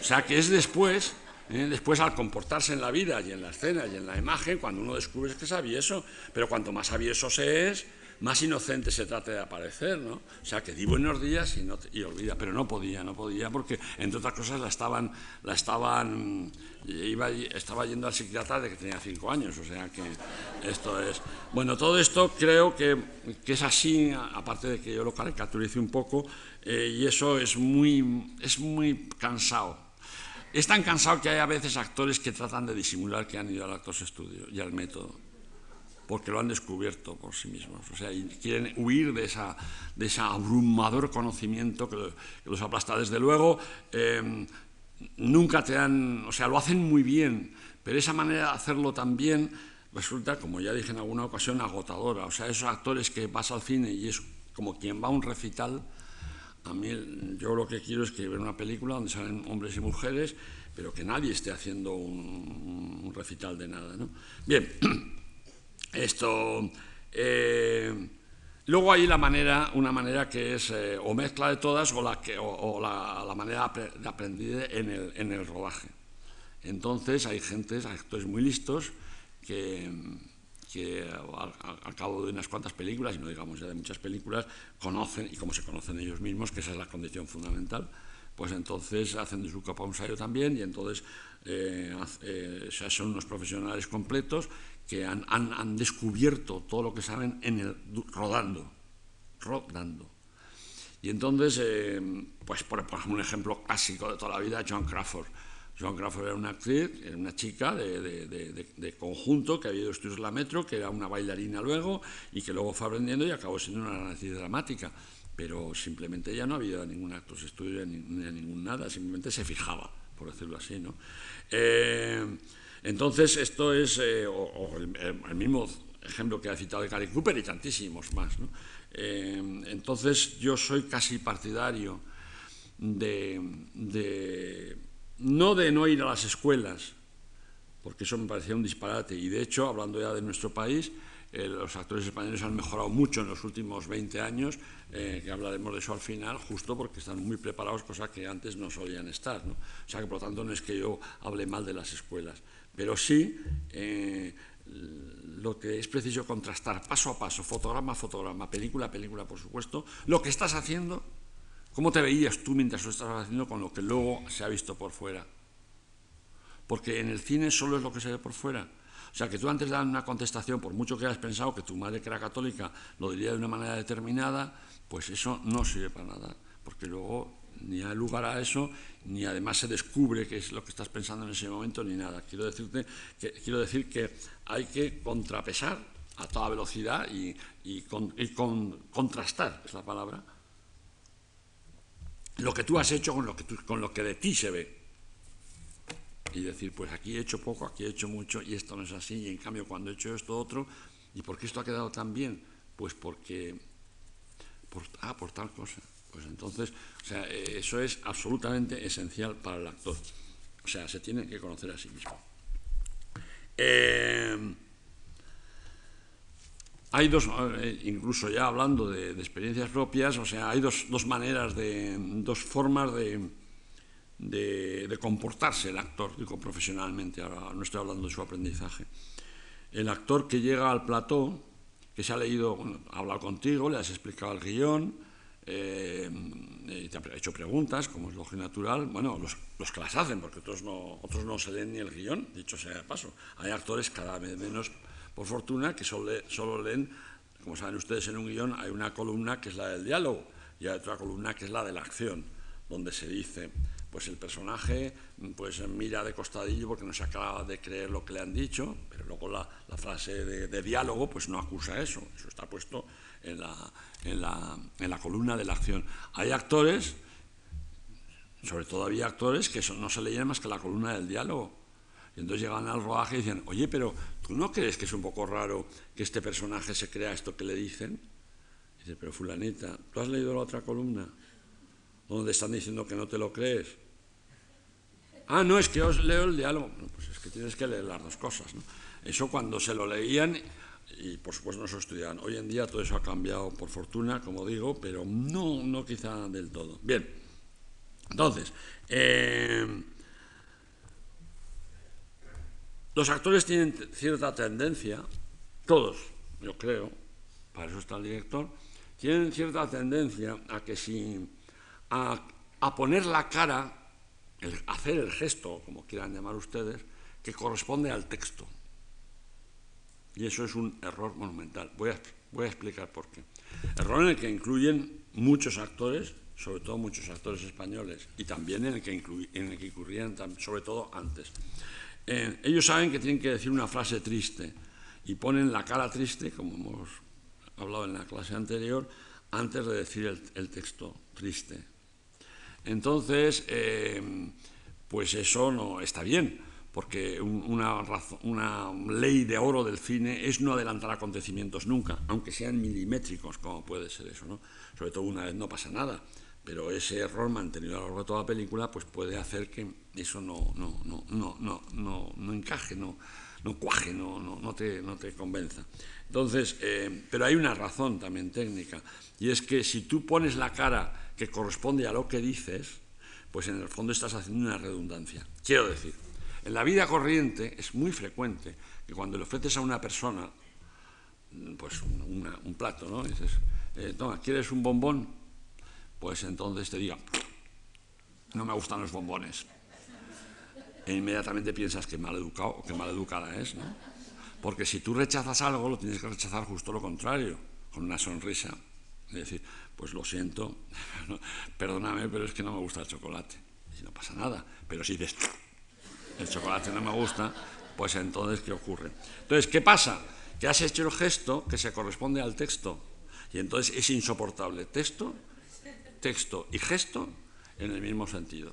[SPEAKER 1] O sea, que es después, ¿eh? después al comportarse en la vida y en la escena y en la imagen, cuando uno descubre que es avieso. Pero cuanto más avieso se es, más inocente se trate de aparecer, ¿no? O sea, que di buenos días y, no olvida, pero no podía, no podía, porque entre otras cosas la estaban, la estaban, iba, estaba yendo al psiquiatra de que tenía cinco años, o sea que esto es... Bueno, todo esto creo que, que es así, aparte de que yo lo caricaturice un poco, eh, y eso es muy, es muy cansado. Es tan cansado que hay a veces actores que tratan de disimular que han ido al actos estudio y al método porque lo han descubierto por sí mismos. O sea, y quieren huir de, esa, de ese abrumador conocimiento que, los aplasta. Desde luego, em, nunca te han, o sea, lo hacen muy bien, pero esa manera de hacerlo también resulta, como ya dije en alguna ocasión, agotadora. O sea, esos actores que vas al cine y es como quien va a un recital, a mí yo lo que quiero es que ver una película donde salen hombres y mujeres, pero que nadie esté haciendo un, un recital de nada. ¿no? Bien. (clears throat) Esto, eh, luego hay la manera, una manera que es eh, o mezcla de todas o la, que, o, la, manera de aprender en el, en el rodaje. Entonces hay gente, actores muy listos que, que al, cabo de unas cuantas películas, y no digamos ya de muchas películas, conocen, y como se conocen ellos mismos, que esa es la condición fundamental, pues entonces hacen de su capa un sallo también y entonces eh, son unos profesionales completos que han, han, descubierto todo lo que saben en el, rodando, rodando. Y entonces, eh, pues por, ejemplo, un ejemplo clásico de toda la vida, John Crawford. John Crawford era una actriz, era una chica de, de, conjunto que había ido a estudios la Metro, que era una bailarina luego y que luego fue aprendiendo y acabó siendo una actriz dramática. Pero simplemente ella no había ningún acto de estudio ni, ni ningún nada, simplemente se fijaba por decirlo así. ¿no? Eh, entonces, esto es o, el, mismo ejemplo que ha citado de Gary Cooper y tantísimos más. ¿no? entonces, yo soy casi partidario de, no de no ir a las escuelas, porque eso me parecía un disparate, y de hecho, hablando ya de nuestro país, eh, los actores españoles han mejorado mucho en los últimos 20 años, eh, que hablaremos de eso al final, justo porque están muy preparados, cosa que antes no solían estar. ¿no? O sea que por lo tanto no es que yo hable mal de las escuelas, pero sí eh, lo que es preciso contrastar paso a paso, fotograma a fotograma, película a película, por supuesto, lo que estás haciendo, cómo te veías tú mientras lo estabas haciendo con lo que luego se ha visto por fuera. Porque en el cine solo es lo que se ve por fuera o sea, que tú antes de dar una contestación, por mucho que hayas pensado que tu madre que era católica lo diría de una manera determinada, pues eso no sirve para nada, porque luego ni hay lugar a eso, ni además se descubre qué es lo que estás pensando en ese momento, ni nada. Quiero, decirte que, quiero decir que hay que contrapesar a toda velocidad y, contrastar, es la palabra, lo que tú has hecho con lo que, con lo que de ti se ve y decir, pues aquí he hecho poco, aquí he hecho mucho y esto no es así, y en cambio cuando he hecho esto otro, ¿y por qué esto ha quedado tan bien? Pues porque, por, ah, por tal cosa. Pues entonces, o sea, eh, eso es absolutamente esencial para el actor. O sea, se tiene que conocer a sí mismo. Eh, hay dos, eh, incluso ya hablando de, experiencias propias, o sea, hay dos, maneras, de, dos formas de, de, comportarse el actor, digo profesionalmente, ahora no estoy hablando de su aprendizaje. El actor que llega al plató, que se ha leído, ha hablado contigo, le has explicado el guion, eh, te ha hecho preguntas, como es lógico natural, bueno, los, los, que las hacen, porque otros no, otros no se leen ni el guion, dicho sea de paso. Hay actores cada vez menos, por fortuna, que solo, solo leen, como saben ustedes, en un guion hay una columna que es la del diálogo y hay otra columna que es la de la acción, donde se dice pues el personaje pues mira de costadillo porque no se acaba de creer lo que le han dicho, pero luego la, frase de, diálogo pues no acusa eso, eso está puesto en la, en la, columna de la acción. Hay actores, sobre todo había actores que no se leían más que la columna del diálogo. Y entonces llegan al rodaje y dicen, oye, pero ¿tú no crees que es un poco raro que este personaje se crea esto que le dicen? Y dice, pero fulanita, ¿tú has leído la otra columna? Donde están diciendo que no te lo crees. Ah, no, es que os leo el diálogo. pues es que tienes que leer las dos cosas. Eso cuando se lo leían, y por supuesto no se estudiaban. Hoy en día todo eso ha cambiado por fortuna, como digo, pero no, no quizá del todo. Bien, entonces, eh, los actores tienen cierta tendencia, todos, yo creo, para eso está el director, tienen cierta tendencia a que si a, a poner la cara hacer el gesto, como quieran llamar ustedes, que corresponde al texto. Y eso es un error monumental. Voy a, voy a explicar por qué. Error en el que incluyen muchos actores, sobre todo muchos actores españoles, y también en el que, en el que incurrían, sobre todo antes. Eh, ellos saben que tienen que decir una frase triste y ponen la cara triste, como hemos hablado en la clase anterior, antes de decir el, el texto triste. Entonces, eh, pues eso no está bien, porque una, una, ley de oro del cine es no adelantar acontecimientos nunca, aunque sean milimétricos, como puede ser eso, ¿no? Sobre todo una vez no pasa nada, pero ese error mantenido a lo largo de toda la película pues puede hacer que eso no, no, no, no, no, no, encaje, no, no cuaje, no, no, no, te, no te convenza. Entonces, eh, pero hay una razón también técnica, y es que si tú pones la cara que corresponde a lo que dices, pues en el fondo estás haciendo una redundancia. Quiero decir, en la vida corriente es muy frecuente que cuando le ofreces a una persona pues un plato, ¿no? dices, eh, toma, ¿quieres un bombón? Pues entonces te diga, no me gustan los bombones. E inmediatamente piensas que mal educado o que mal educada es, ¿no? Porque si tú rechazas algo, lo tienes que rechazar justo lo contrario, con una sonrisa. Es decir, pues lo siento, (laughs) perdóname, pero es que no me gusta el chocolate. Y no pasa nada. Pero si dices, el chocolate no me gusta, pues entonces, ¿qué ocurre? Entonces, ¿qué pasa? Que has hecho el gesto que se corresponde al texto. Y entonces es insoportable. Texto, texto y gesto en el mismo sentido.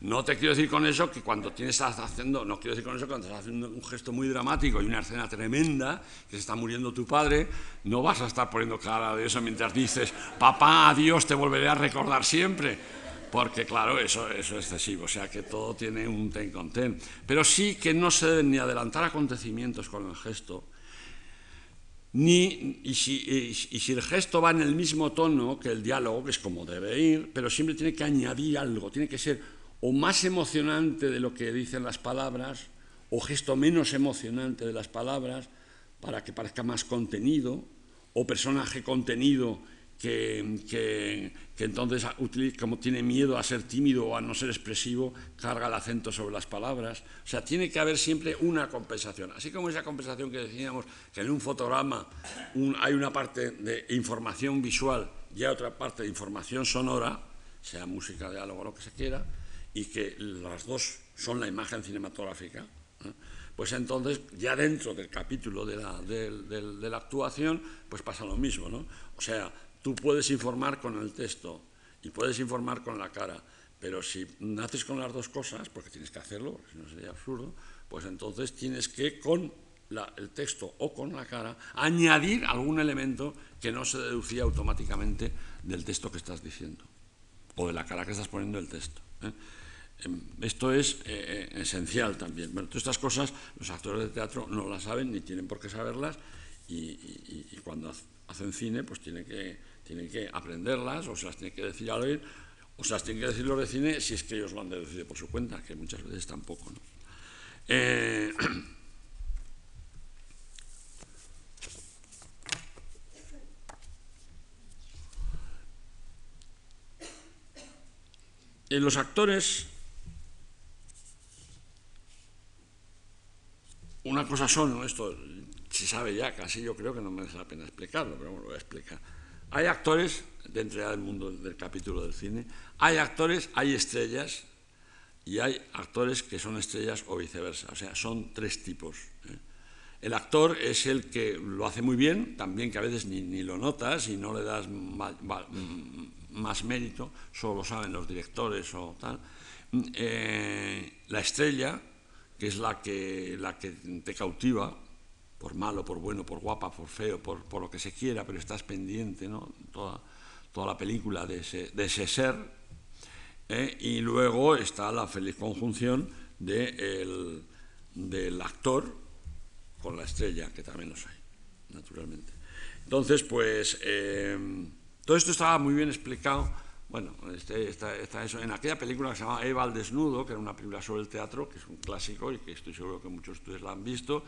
[SPEAKER 1] No te quiero decir con eso que cuando tienes, estás haciendo, no quiero decir con eso que cuando estás haciendo un gesto muy dramático y una escena tremenda, que se está muriendo tu padre, no vas a estar poniendo cara de eso mientras dices, papá, adiós, te volveré a recordar siempre. Porque claro, eso, eso es excesivo, o sea que todo tiene un ten con ten. Pero sí que no se deben ni adelantar acontecimientos con el gesto, ni, y si, y, si, el gesto va en el mismo tono que el diálogo, que es como debe ir, pero siempre tiene que añadir algo, tiene que ser o más emocionante de lo que dicen las palabras, o gesto menos emocionante de las palabras, para que parezca más contenido, o personaje contenido que, entonces, como tiene miedo a ser tímido o a no ser expresivo, carga el acento sobre las palabras. O sea, tiene que haber siempre una compensación. Así como esa compensación que decíamos, que en un fotograma hay una parte de información visual y hay otra parte de información sonora, sea música, diálogo, lo que se quiera, y que las dos son la imagen cinematográfica. ¿eh? pues entonces ya dentro del capítulo de la, de la, actuación, pues pasa lo mismo, ¿no? O sea, Tú puedes informar con el texto y puedes informar con la cara, pero si naces con las dos cosas, porque tienes que hacerlo, si no sería absurdo, pues entonces tienes que con el texto o con la cara añadir algún elemento que no se deducía automáticamente del texto que estás diciendo o de la cara que estás poniendo el texto. ¿eh? Em, esto es eh, eh, esencial también. Bueno, todas estas cosas los actores de teatro no las saben ni tienen por qué saberlas y cuando hacen cine pues tienen que tienen que aprenderlas o se las tiene que decir a alguien o se las tienen que decir los de cine si es que ellos lo han deducido por su cuenta, que muchas veces tampoco. ¿no? Eh, los actores, una cosa son, esto se sabe ya casi, yo creo que no merece la pena explicarlo, pero bueno, lo voy a explicar. Hay actores, dentro del mundo del capítulo del cine, hay actores, hay estrellas y hay actores que son estrellas o viceversa. O sea, son tres tipos. ¿eh? El actor es el que lo hace muy bien, también que a veces ni, lo notas y no le das más, mérito, solo lo saben los directores o tal. Eh, la estrella, que es la que, la que te cautiva, por malo, por bueno, por guapa, por feo, por, lo que se quiera, pero estás pendiente, ¿no? Toda, toda la película de ese, de ese ser. ¿eh? Y luego está la feliz conjunción de del actor con la estrella, que también los hay, naturalmente. Entonces, pues, eh, todo esto estaba muy bien explicado. Bueno, este, eso. en aquella película que se llama Eva al desnudo, que era una película sobre el teatro, que es un clásico y que estoy seguro que muchos de ustedes la han visto,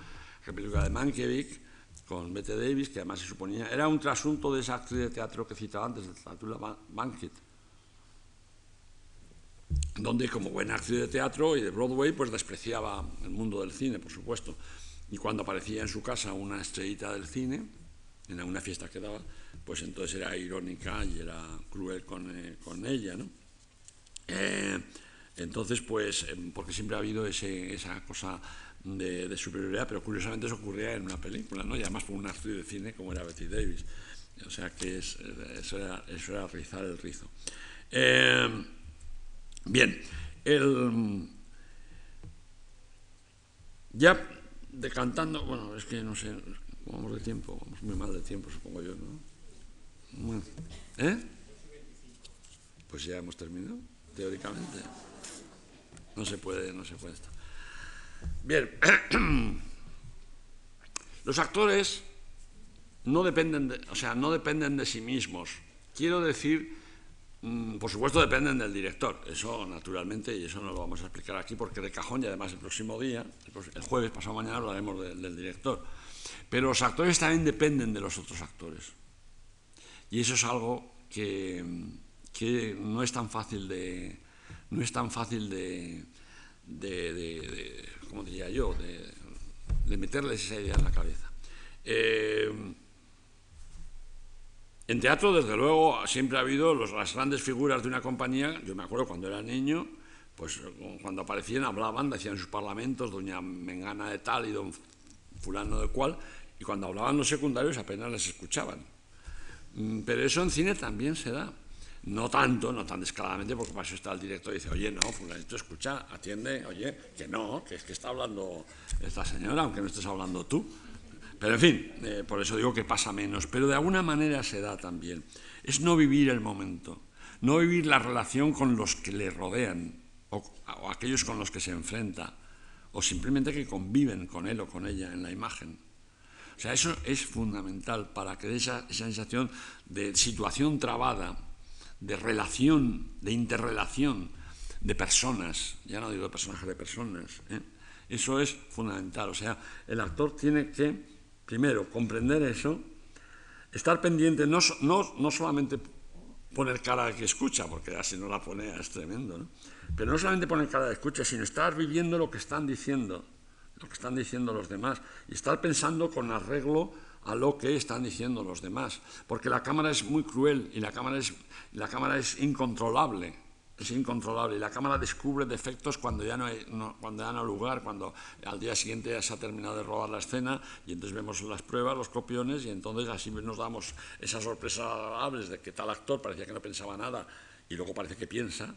[SPEAKER 1] película de Mankiewicz con Bette Davis, que además se suponía, era un trasunto de esa actriz de teatro que citaba antes, de la Banquet, donde como buena actriz de teatro y de Broadway, pues despreciaba el mundo del cine, por supuesto. Y cuando aparecía en su casa una estrellita del cine, en una fiesta que daba, pues entonces era irónica y era cruel con, eh, con ella, ¿no? Eh, entonces, pues, em, porque siempre ha habido ese, esa cosa de, superioridad, pero curiosamente eso ocurría en una película, ¿no? y además por una actriz de cine como era Betty Davis. O sea que es, eso, era, eso, era, rizar el rizo. Eh, bien, el, ya decantando, bueno, es que no sé, vamos de tiempo, vamos muy mal de tiempo, supongo yo, ¿no? ¿Eh? Pues ya hemos terminado, teóricamente. No se puede, no se puede estar. Bien, (clears throat) los actores no dependen de, o sea, no dependen de sí mismos. Quiero decir, mm, por supuesto dependen del director, eso naturalmente, y eso no lo vamos a explicar aquí porque de cajón y además el próximo día, el jueves, pasado mañana, hablaremos del director. Pero los actores también dependen de los otros actores. Y eso es algo que, que no es tan fácil de, no es tan fácil de, de, como diría yo, de, meterles esa idea en la cabeza. Eh, en teatro, desde luego, siempre ha habido las grandes figuras de una compañía. Yo me acuerdo cuando era niño, pues cuando aparecían hablaban, decían sus parlamentos, doña Mengana de tal y don fulano de cual, y cuando hablaban los secundarios apenas les escuchaban. Mm, pero eso en cine también se da. No tanto, no tan descaradamente, porque para eso está el director y dice, oye, no, fulanito, escucha, atiende, oye, que no, que es que está hablando esta señora, aunque no estés hablando tú. Pero en fin, eh, por eso digo que pasa menos, pero de alguna manera se da también. Es no vivir el momento, no vivir la relación con los que le rodean o, aquellos con los que se enfrenta, o simplemente que conviven con él o con ella en la imagen. O sea, eso es fundamental para que esa, esa sensación de situación trabada, de relación, de interrelación de personas, ya no digo de personajes, de personas, ¿eh? eso es fundamental. O sea, el actor tiene que, primero, comprender eso, estar pendiente, no, no, no solamente poner cara de que escucha, porque así no la pone es tremendo, ¿no? pero no solamente poner cara de escucha, sino estar viviendo lo que están diciendo, lo que están diciendo los demás, y estar pensando con arreglo a lo que están diciendo los demás, porque la cámara es muy cruel y la cámara es, la cámara es incontrolable, es incontrolable y la cámara descubre defectos cuando ya no hay, cuando ya no lugar, cuando al día siguiente ya se ha terminado de rodar la escena y entonces vemos las pruebas, los copiones y entonces así nos damos esas sorpresas agradables de que tal actor parecía que no pensaba nada y luego parece que piensa.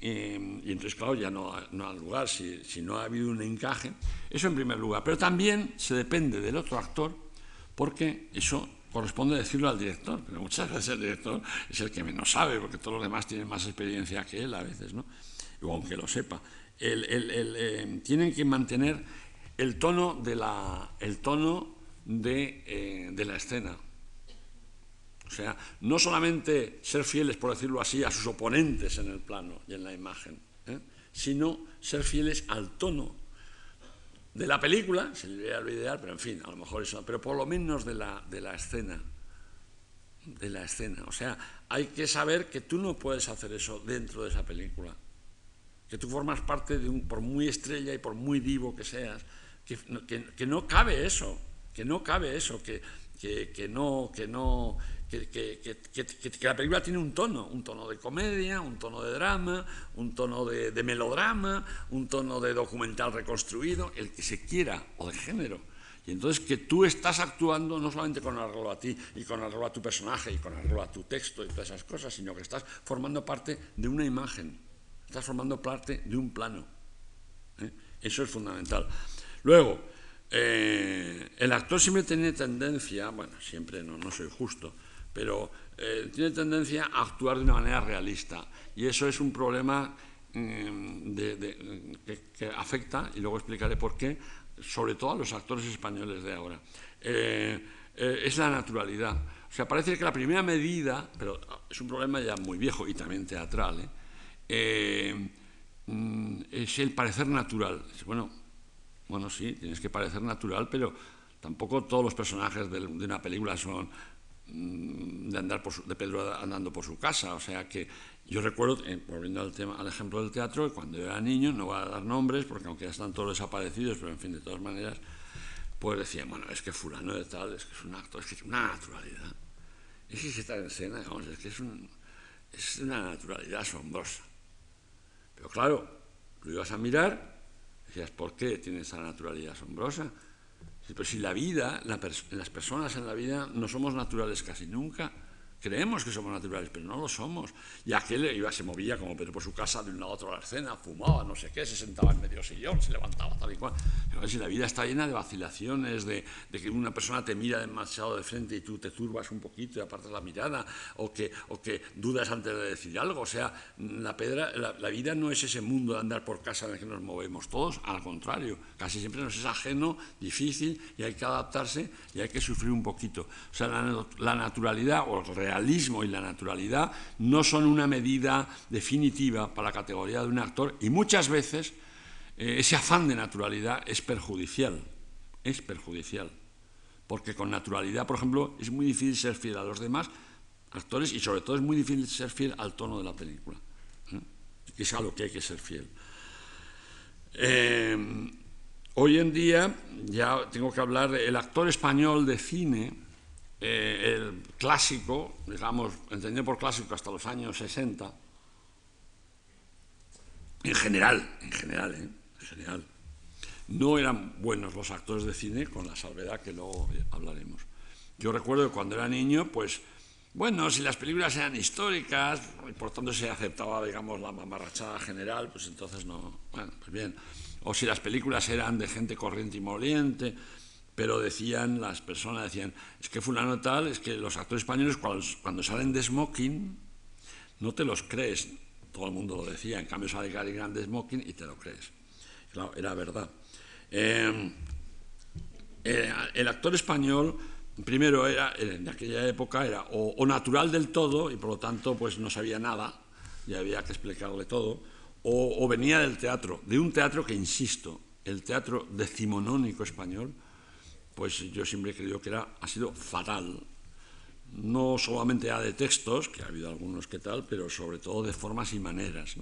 [SPEAKER 1] Y entonces, claro, ya no, no hay lugar si, si no ha habido un encaje. Eso en primer lugar. Pero también se depende del otro actor porque eso corresponde decirlo al director, pero muchas (laughs) veces el director es el que menos sabe, porque todos los demás tienen más experiencia que él a veces, ¿no? o aunque lo sepa. Eh, tienen que mantener el tono de la, el tono de, eh, de, la escena. O sea, no solamente ser fieles, por decirlo así, a sus oponentes en el plano y en la imagen, ¿eh? sino ser fieles al tono de la película, sería lo ideal, pero en fin, a lo mejor eso, pero por lo menos de la, de la escena, de la escena. O sea, hay que saber que tú no puedes hacer eso dentro de esa película, que tú formas parte de un, por muy estrella y por muy vivo que seas, que, que, no cabe eso, que no cabe eso, que, que no, que no, que, la película tiene un tono, un tono de comedia, un tono de drama, un tono de, melodrama, un tono de documental reconstruido, el que se quiera, o de género. Y entonces que tú estás actuando no solamente con arreglo a ti y con arreglo a tu personaje y con arreglo a tu texto y todas esas cosas, sino que estás formando parte de una imagen, estás formando parte de un plano. ¿eh? Eso es fundamental. Luego, eh, el actor siempre tiene tendencia, bueno, siempre no, soy justo, pero eh, tiene tendencia a actuar de una manera realista y eso es un problema mm, que, afecta, y luego explicaré por qué, sobre todo a los actores españoles de ahora. Eh, es la naturalidad. O sea, parece que la primera medida, pero es un problema ya muy viejo y también teatral, mm, es el parecer natural. Bueno, bueno, sí, tienes que parecer natural, pero tampoco todos los personajes de una película son Mm, de, andar de Pedro andando por su casa. O sea que yo recuerdo, eh, volviendo al, tema, al ejemplo del teatro, cuando yo era niño, no voy a dar nombres, porque aunque ya están todos desaparecidos, pero en fin, de todas maneras, pues decía, bueno, es que fulano de tal, es que es un acto, es que es una naturalidad. Es que está en escena, es que es, es una naturalidad asombrosa. Pero claro, lo ibas a mirar, decías, ¿por qué tiene esa naturalidad asombrosa? Pero si la vida, las personas en la vida no somos naturales casi nunca, Creemos que somos naturales, pero no lo somos. Y aquel iba, se movía como Pedro por su casa de un lado a otro a la escena, fumaba, no sé qué, se sentaba en medio sillón, se levantaba tal y cual. Pero si la vida está llena de vacilaciones, de, que una persona te mira demasiado de frente y tú te turbas un poquito y apartas la mirada, o que, o que dudas antes de decir algo. O sea, la, pedra, la, vida no es ese mundo de andar por casa en el que nos movemos todos, al contrario, casi siempre nos es ajeno, difícil, y hay que adaptarse y hay que sufrir un poquito. O sea, la, naturalidad o el real realismo y la naturalidad no son una medida definitiva para la categoría de un actor y muchas veces eh, ese afán de naturalidad es perjudicial, es perjudicial, porque con naturalidad, por ejemplo, es muy difícil ser fiel a los demás actores y sobre todo es muy difícil ser fiel al tono de la película, ¿eh? es a lo que hay que ser fiel. Eh, hoy en día ya tengo que hablar del actor español de cine, eh, el clásico, digamos, entendido por clásico hasta los años 60, en general, en general, ¿eh? en general, no eran buenos los actores de cine, con la salvedad que luego hablaremos. Yo recuerdo que cuando era niño, pues Bueno, si las películas eran históricas, por tanto se aceptaba, digamos, la mamarrachada general, pues entonces no. Bueno, pues bien. O si las películas eran de gente corriente y moliente, pero decían, las personas decían, es que fulano tal, es que los actores españoles cuando, salen de smoking, no te los crees. Todo el mundo lo decía, en cambio sale Gary Grant de smoking y te lo crees. Claro, era verdad. Eh, eh, el actor español primero era, en aquella época era o, natural del todo y por lo tanto pues no sabía nada y había que explicarle todo, o, venía del teatro, de un teatro que, insisto, el teatro decimonónico español, pues yo siempre he creído que era, ha sido fatal. No solamente ya de textos, que ha habido algunos que tal, pero sobre todo de formas y maneras.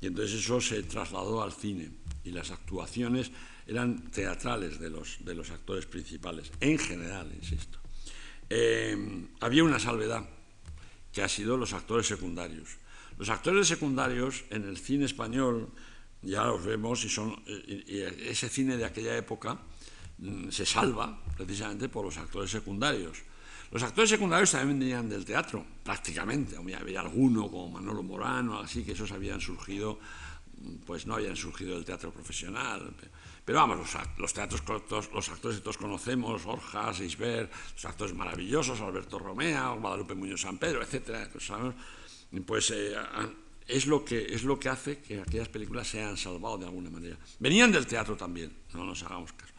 [SPEAKER 1] Y entonces eso se trasladó al cine y las actuaciones eran teatrales de los, de los actores principales, en general, insisto. Eh, había una salvedad, que ha sido los actores secundarios. Los actores secundarios en el cine español, ya los vemos, y, son, y ese cine de aquella época se salva precisamente por los actores secundarios. Los actores secundarios también venían del teatro, prácticamente. Había alguno como Manolo Morano, así que esos habían surgido, mm, pues no habían surgido del teatro profesional. Pero vamos, los, teatros, los actores que todos conocemos, Orjas, Isbert, los actores maravillosos, Alberto Romea, Guadalupe Muñoz San Pedro, etc., pues eh, es, lo que, es lo que hace que aquellas películas se hayan salvado de alguna manera. Venían del teatro también, no nos hagamos caso.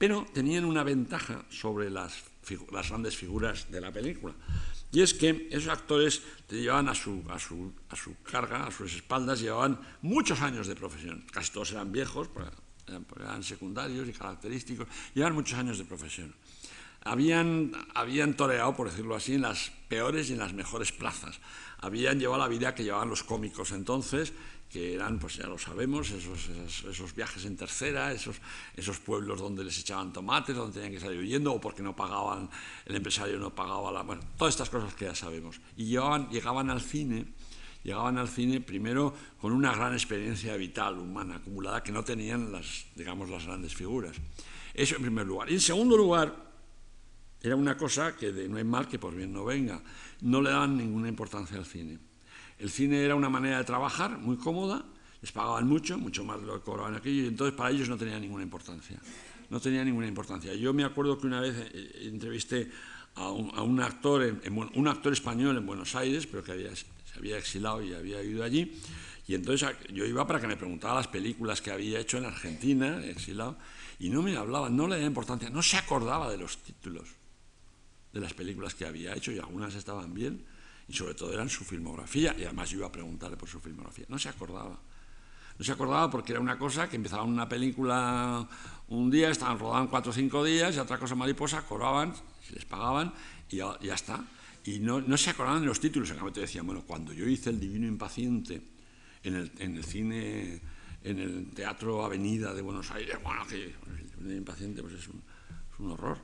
[SPEAKER 1] Pero tenían una ventaja sobre las, las grandes figuras de la película. Y es que esos actores llevaban a su, a, su, carga, a sus espaldas, llevaban muchos años de profesión. Casi todos eran viejos, eran secundarios y característicos, llevan muchos años de profesión. Habían, habían toreado, por decirlo así, en las peores y en las mejores plazas. Habían llevado la vida que llevaban los cómicos entonces, que eran, pues ya lo sabemos, esos, esos, viajes en tercera, esos, esos pueblos donde les echaban tomates, donde tenían que salir huyendo, o porque no pagaban, el empresario no pagaba la... Bueno, todas estas cosas que ya sabemos. Y llevaban, llegaban al cine llegaban al cine primero con una gran experiencia vital, humana, acumulada, que no tenían las, digamos, las grandes figuras. Eso en primer lugar. Y en segundo lugar, era una cosa que de no hay mal que por bien no venga. No le daban ninguna importancia al cine. El cine era una manera de trabajar muy cómoda, les pagaban mucho, mucho más lo que cobraban aquello, y entonces para ellos no tenía ninguna importancia. No tenía ninguna importancia. Yo me acuerdo que una vez eh, entrevisté a un, actor, un actor español en Buenos Aires, pero que había se había exilado y había ido allí. Y entonces yo iba para que me preguntara las películas que había hecho en Argentina, exilado, y no me hablaba, no le daba importancia, no se acordaba de los títulos de las películas que había hecho, y algunas estaban bien, y sobre todo eran su filmografía, y además yo iba a preguntarle por su filmografía. No se acordaba. No se acordaba porque era una cosa que empezaban una película un día, estaban rodando cuatro o cinco días, y otra cosa mariposa, cobraban, se les pagaban, y ya está y no, no, se acordaban de los títulos. En te decían, bueno, cuando yo hice El Divino Impaciente en el, en el cine, en el Teatro Avenida de Buenos Aires, bueno, que El Divino Impaciente pues es un horror.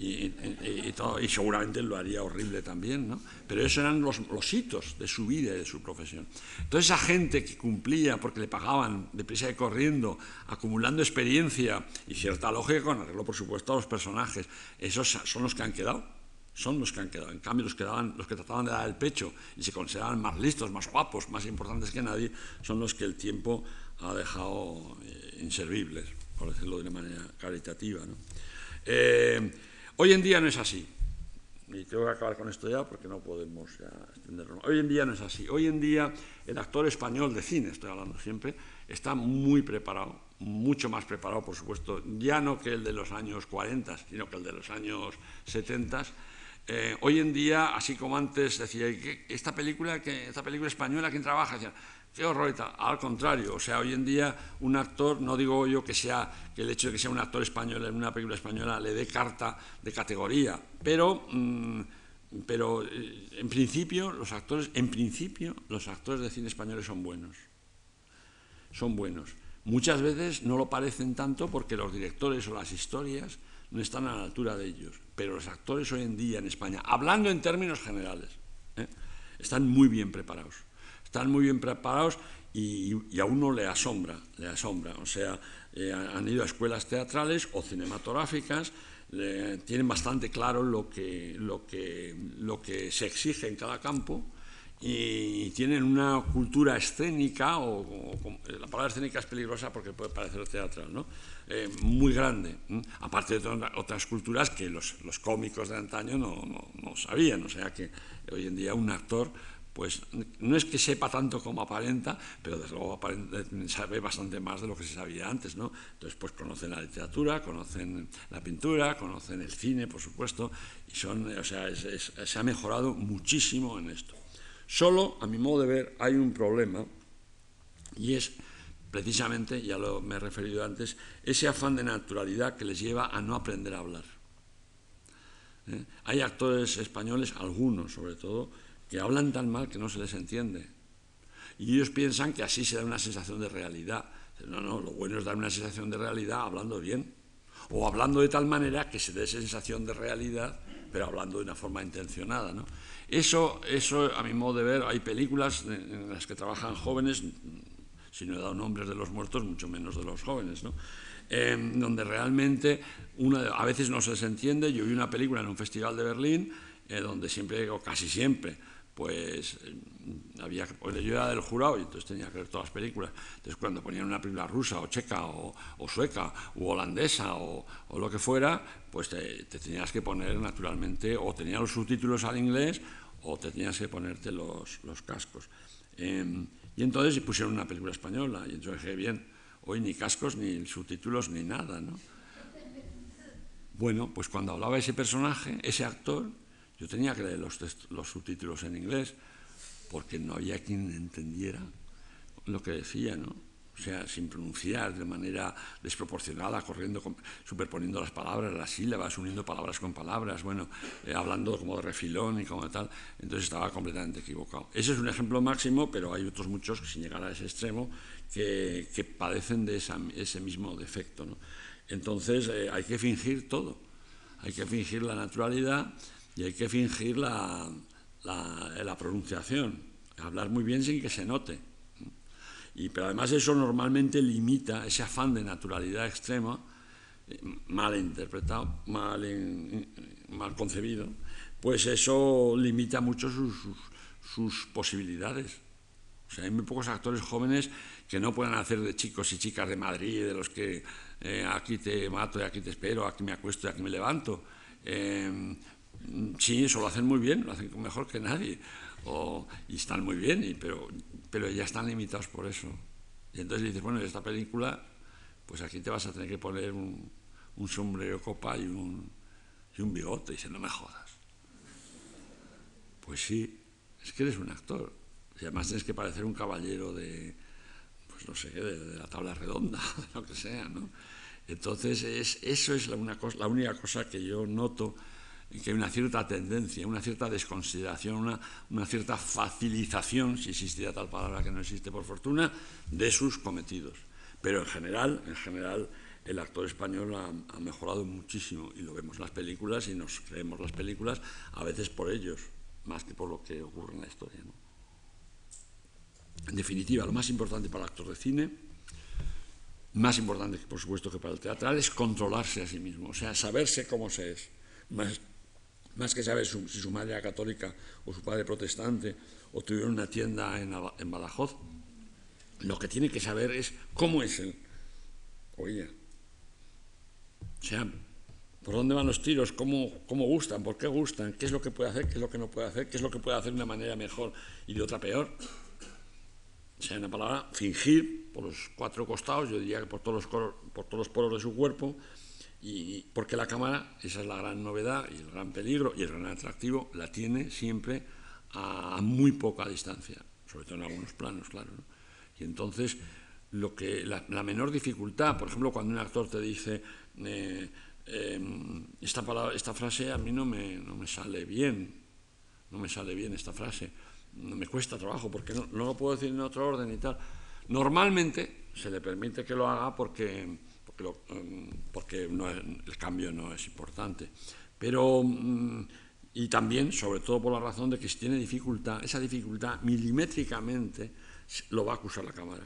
[SPEAKER 1] Y, y, todo, y, seguramente lo haría horrible también, ¿no? Pero esos eran los, los, hitos de su vida y de su profesión. Entonces esa gente que cumplía porque le pagaban deprisa y corriendo, acumulando experiencia y cierta lógica con arreglo, por supuesto, a los personajes, esos son los que han quedado son los que han quedado. En cambio, los que, daban, los que trataban de dar el pecho y se consideraban más listos, más guapos, más importantes que nadie, son los que el tiempo ha dejado eh, inservibles, por decirlo de una manera caritativa. Eh, hoy en día no es así. Y tengo que acabar con esto ya porque no podemos ya extenderlo. Hoy en día no es así. Hoy en día el actor español de cine, estoy hablando siempre, está muy preparado, mucho más preparado, por supuesto, ya no que el de los años 40, sino que el de los años 70 eh, hoy en día, así como antes decía, esta película, que, esta película española, ¿quién trabaja? Decía, al contrario, o sea, hoy en día un actor, no digo yo que sea que el hecho de que sea un actor español en una película española le dé carta de categoría, pero, mm, pero eh, en principio los actores, en principio los actores de cine españoles son buenos, son buenos. Muchas veces no lo parecen tanto porque los directores o las historias no están a la altura de ellos. Pero los actores hoy en día en España, hablando en términos generales, ¿eh? están muy bien preparados. Están muy bien preparados y, a uno le asombra, le asombra. O sea, eh, han ido a escuelas teatrales o cinematográficas tienen bastante claro lo que, lo, que, lo que se exige en cada campo y tienen una cultura escénica, o, la palabra escénica es peligrosa porque puede parecer teatral, ¿no? Eh, muy grande, aparte de otras culturas que los, los cómicos de antaño no, no, no, sabían, o sea que hoy en día un actor pues no es que sepa tanto como aparenta, pero desde luego sabe bastante más de lo que se sabía antes, ¿no? Entonces, pues conocen la literatura, conocen la pintura, conocen el cine, por supuesto, y son, o sea, se ha mejorado muchísimo en esto. Solo, a mi modo de ver, hay un problema, y es precisamente, ya lo me he referido antes, ese afán de naturalidad que les lleva a no aprender a hablar. ¿Eh? Hay actores españoles, algunos sobre todo, que hablan tan mal que no se les entiende. Y ellos piensan que así se da una sensación de realidad. No, no, lo bueno es dar una sensación de realidad hablando bien. O hablando de tal manera que se dé sensación de realidad, pero hablando de una forma intencionada. ¿no? Eso, eso, a mi modo de ver, hay películas en las que trabajan jóvenes, si no he dado nombres de los muertos, mucho menos de los jóvenes, ¿no? Em, donde realmente una, a veces no se les entiende. Yo vi una película en un festival de Berlín, eh, donde siempre, o casi siempre, pues eh, había yo era del jurado y entonces tenía que ver todas las películas. Entonces cuando ponían una película rusa o checa o, sueca u holandesa o, lo que fuera, pues te, tenías que poner naturalmente o tenías los subtítulos al inglés o te tenías que ponerte los, los cascos. Em, y entonces pusieron una película española y entonces dije, bien, hoy ni cascos, ni subtítulos, ni nada, ¿no? Bueno, pues cuando hablaba ese personaje, ese actor, yo tenía que leer los, los subtítulos en inglés porque no había quien entendiera lo que decía, ¿no? O sea, sin pronunciar de manera desproporcionada, corriendo, superponiendo las palabras, las sílabas, uniendo palabras con palabras, bueno, eh, hablando como de refilón y como tal. Entonces estaba completamente equivocado. Ese es un ejemplo máximo, pero hay otros muchos, sin llegar a ese extremo, que, que padecen de ese mismo defecto. ¿no? Entonces eh, hay que fingir todo. Hay que fingir la naturalidad y hay que fingir la, la, pronunciación, hablar muy bien sin que se note. Y, pero además eso normalmente limita ese afán de naturalidad extrema, eh, mal interpretado, mal, mal concebido, pues eso limita mucho sus, sus, posibilidades. O sea, hay muy pocos actores jóvenes que no puedan hacer de chicos y chicas de Madrid, de los que eh, aquí te mato y aquí te espero, aquí me acuesto y aquí me levanto. Eh, Sí, eso lo hacen muy bien, lo hacen mejor que nadie. y están muy bien, pero, ya están limitados por eso. Y entonces dices, bueno, esta película, pues aquí te vas a tener que poner un, sombrero copa y un, y un bigote. Dice, no me jodas. Pues sí, es que eres un actor. Y además tienes que parecer un caballero de, pues no sé, de, la tabla redonda, (laughs) lo que sea, ¿no? Entonces, es, eso es la, una cosa, la única cosa que yo noto que hay una cierta tendencia, una cierta desconsideración, una, una, cierta facilitación, si existiera tal palabra que no existe por fortuna, de sus cometidos. Pero en general, en general, el actor español ha, mejorado muchísimo y lo vemos en las películas y nos creemos las películas a veces por ellos, más que por lo que ocurre en la historia. En definitiva, lo más importante para el actor de cine, más importante por supuesto que para el teatral, es controlarse a sí mismo, o sea, saberse cómo se es. Más que saber si su madre era católica o su padre protestante o tuvieron una tienda en, Badajoz, lo que tiene que saber es cómo es él. Oye, o sea, por dónde van los tiros, cómo, cómo gustan, por qué gustan, qué es lo que puede hacer, qué es lo que no puede hacer, qué es lo que puede hacer de una manera mejor y de otra peor. O sea, en una palabra, fingir por los cuatro costados, yo diría que por todos los, por todos los poros de su cuerpo, y porque la cámara, esa es la gran novedad y el gran peligro y el gran atractivo, la tiene siempre a muy poca distancia, sobre todo en algunos planos, claro. Y entonces, lo que, la, menor dificultad, por ejemplo, cuando un actor te dice, eh, em, esta, palabra, esta frase a mí no me, no me sale bien, no me sale bien esta frase, no me cuesta trabajo porque no, no lo puedo decir en otro orden y tal. Normalmente se le permite que lo haga porque Em, porque el cambio no es importante. Pero, mm, y también, sobre todo por la razón de que si tiene dificultad, esa dificultad milimétricamente lo va a acusar la cámara.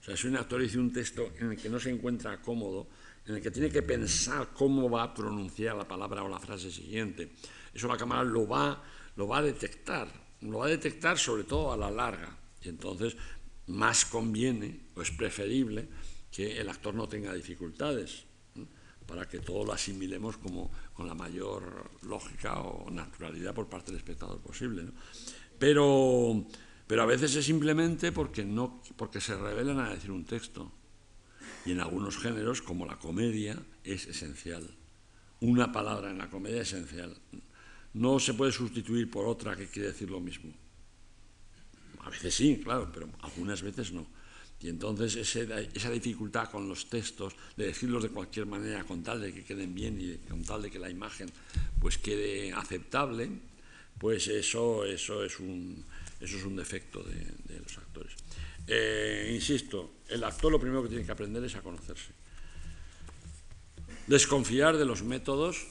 [SPEAKER 1] O sea, si un actor dice un texto en el que no se encuentra cómodo, en el que tiene que pensar cómo va a pronunciar la palabra o la frase siguiente, eso la cámara lo va, lo va a detectar, lo va a detectar sobre todo a la larga. Y entonces más conviene o es preferible que el actor no tenga dificultades para que todo lo asimilemos como con la mayor lógica o naturalidad por parte del espectador posible. Pero, pero a veces es simplemente porque, no, porque se revelan a decir un texto. Y en algunos géneros, como la comedia, es esencial. Una palabra en la comedia es esencial. No se puede sustituir por otra que quiere decir lo mismo. A veces sí, claro, pero algunas veces no. Y entonces esa dificultad con los textos, de decirlos de cualquier manera, con tal de que queden bien y con tal de que la imagen pues quede aceptable, pues eso, eso, es, un, eso es un defecto de, los actores. Eh, insisto, el actor lo primero que tiene que aprender es a conocerse. Desconfiar de los métodos,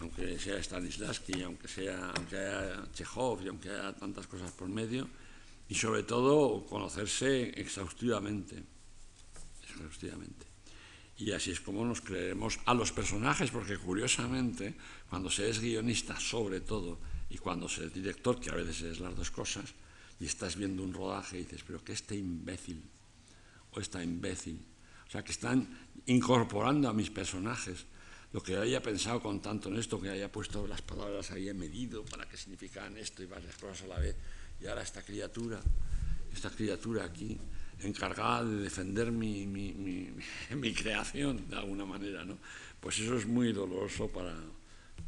[SPEAKER 1] aunque sea Stanislavski, aunque sea aunque haya Chekhov y aunque haya tantas cosas por medio, y sobre todo conocerse exhaustivamente, exhaustivamente. Y así es como nos creeremos a los personajes, porque curiosamente, cuando se es guionista sobre todo, y cuando se es director, que a veces es las dos cosas, y estás viendo un rodaje y dices, pero que este imbécil, o esta imbécil, o sea, que están incorporando a mis personajes lo que haya pensado con tanto en esto, que haya puesto las palabras en medido para que significaran esto y varias cosas a la vez y ahora esta criatura, esta criatura aquí, encargada de defender (laughs) mi, creación de alguna manera, ¿no? Pues eso es muy doloroso para,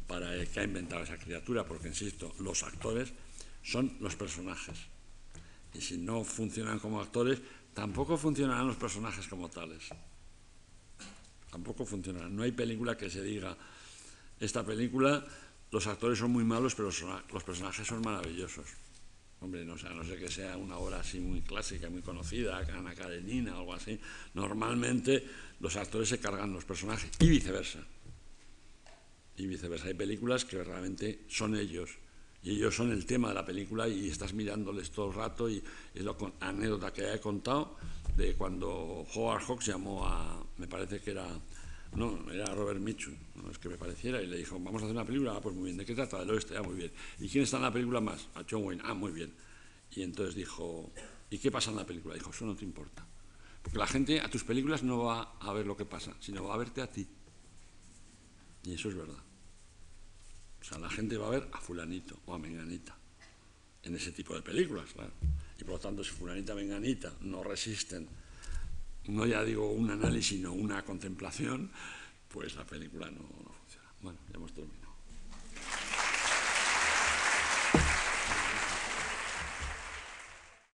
[SPEAKER 1] para el que ha inventado esa criatura, porque, insisto, los actores son los personajes. Y si no funcionan como actores, tampoco funcionarán los personajes como tales. Tampoco funcionarán. No hay película que se diga, esta película, los actores son muy malos, pero los personajes son maravillosos. Hombre, no, no sé que sea una obra así muy clásica, muy conocida, Ana Karenina o algo así. Normalmente los actores se cargan los personajes y viceversa. Y viceversa. Hay películas que realmente son ellos. Y ellos son el tema de la película y estás mirándoles todo el rato. Y es la anécdota que he contado de cuando Howard Hawks llamó a, me parece que era no, era Robert Mitchum, no es que me pareciera, y le dijo, vamos a hacer una película, ah, pues muy bien, ¿de qué trata? Del oeste, ah, muy bien. ¿Y quién está en la película más? A John Wayne, ah, muy bien. Y entonces dijo, ¿y qué pasa en la película? Dijo, eso no te importa. Porque la gente a tus películas no va a ver lo que pasa, sino va a verte a ti. Y eso es verdad. O sea, la gente va a ver a fulanito o a menganita en ese tipo de películas, claro. Y por lo tanto, si fulanita, menganita no resisten no ya digo un análisis, sino una contemplación, pues la película no, funciona. Bueno, ya hemos terminado.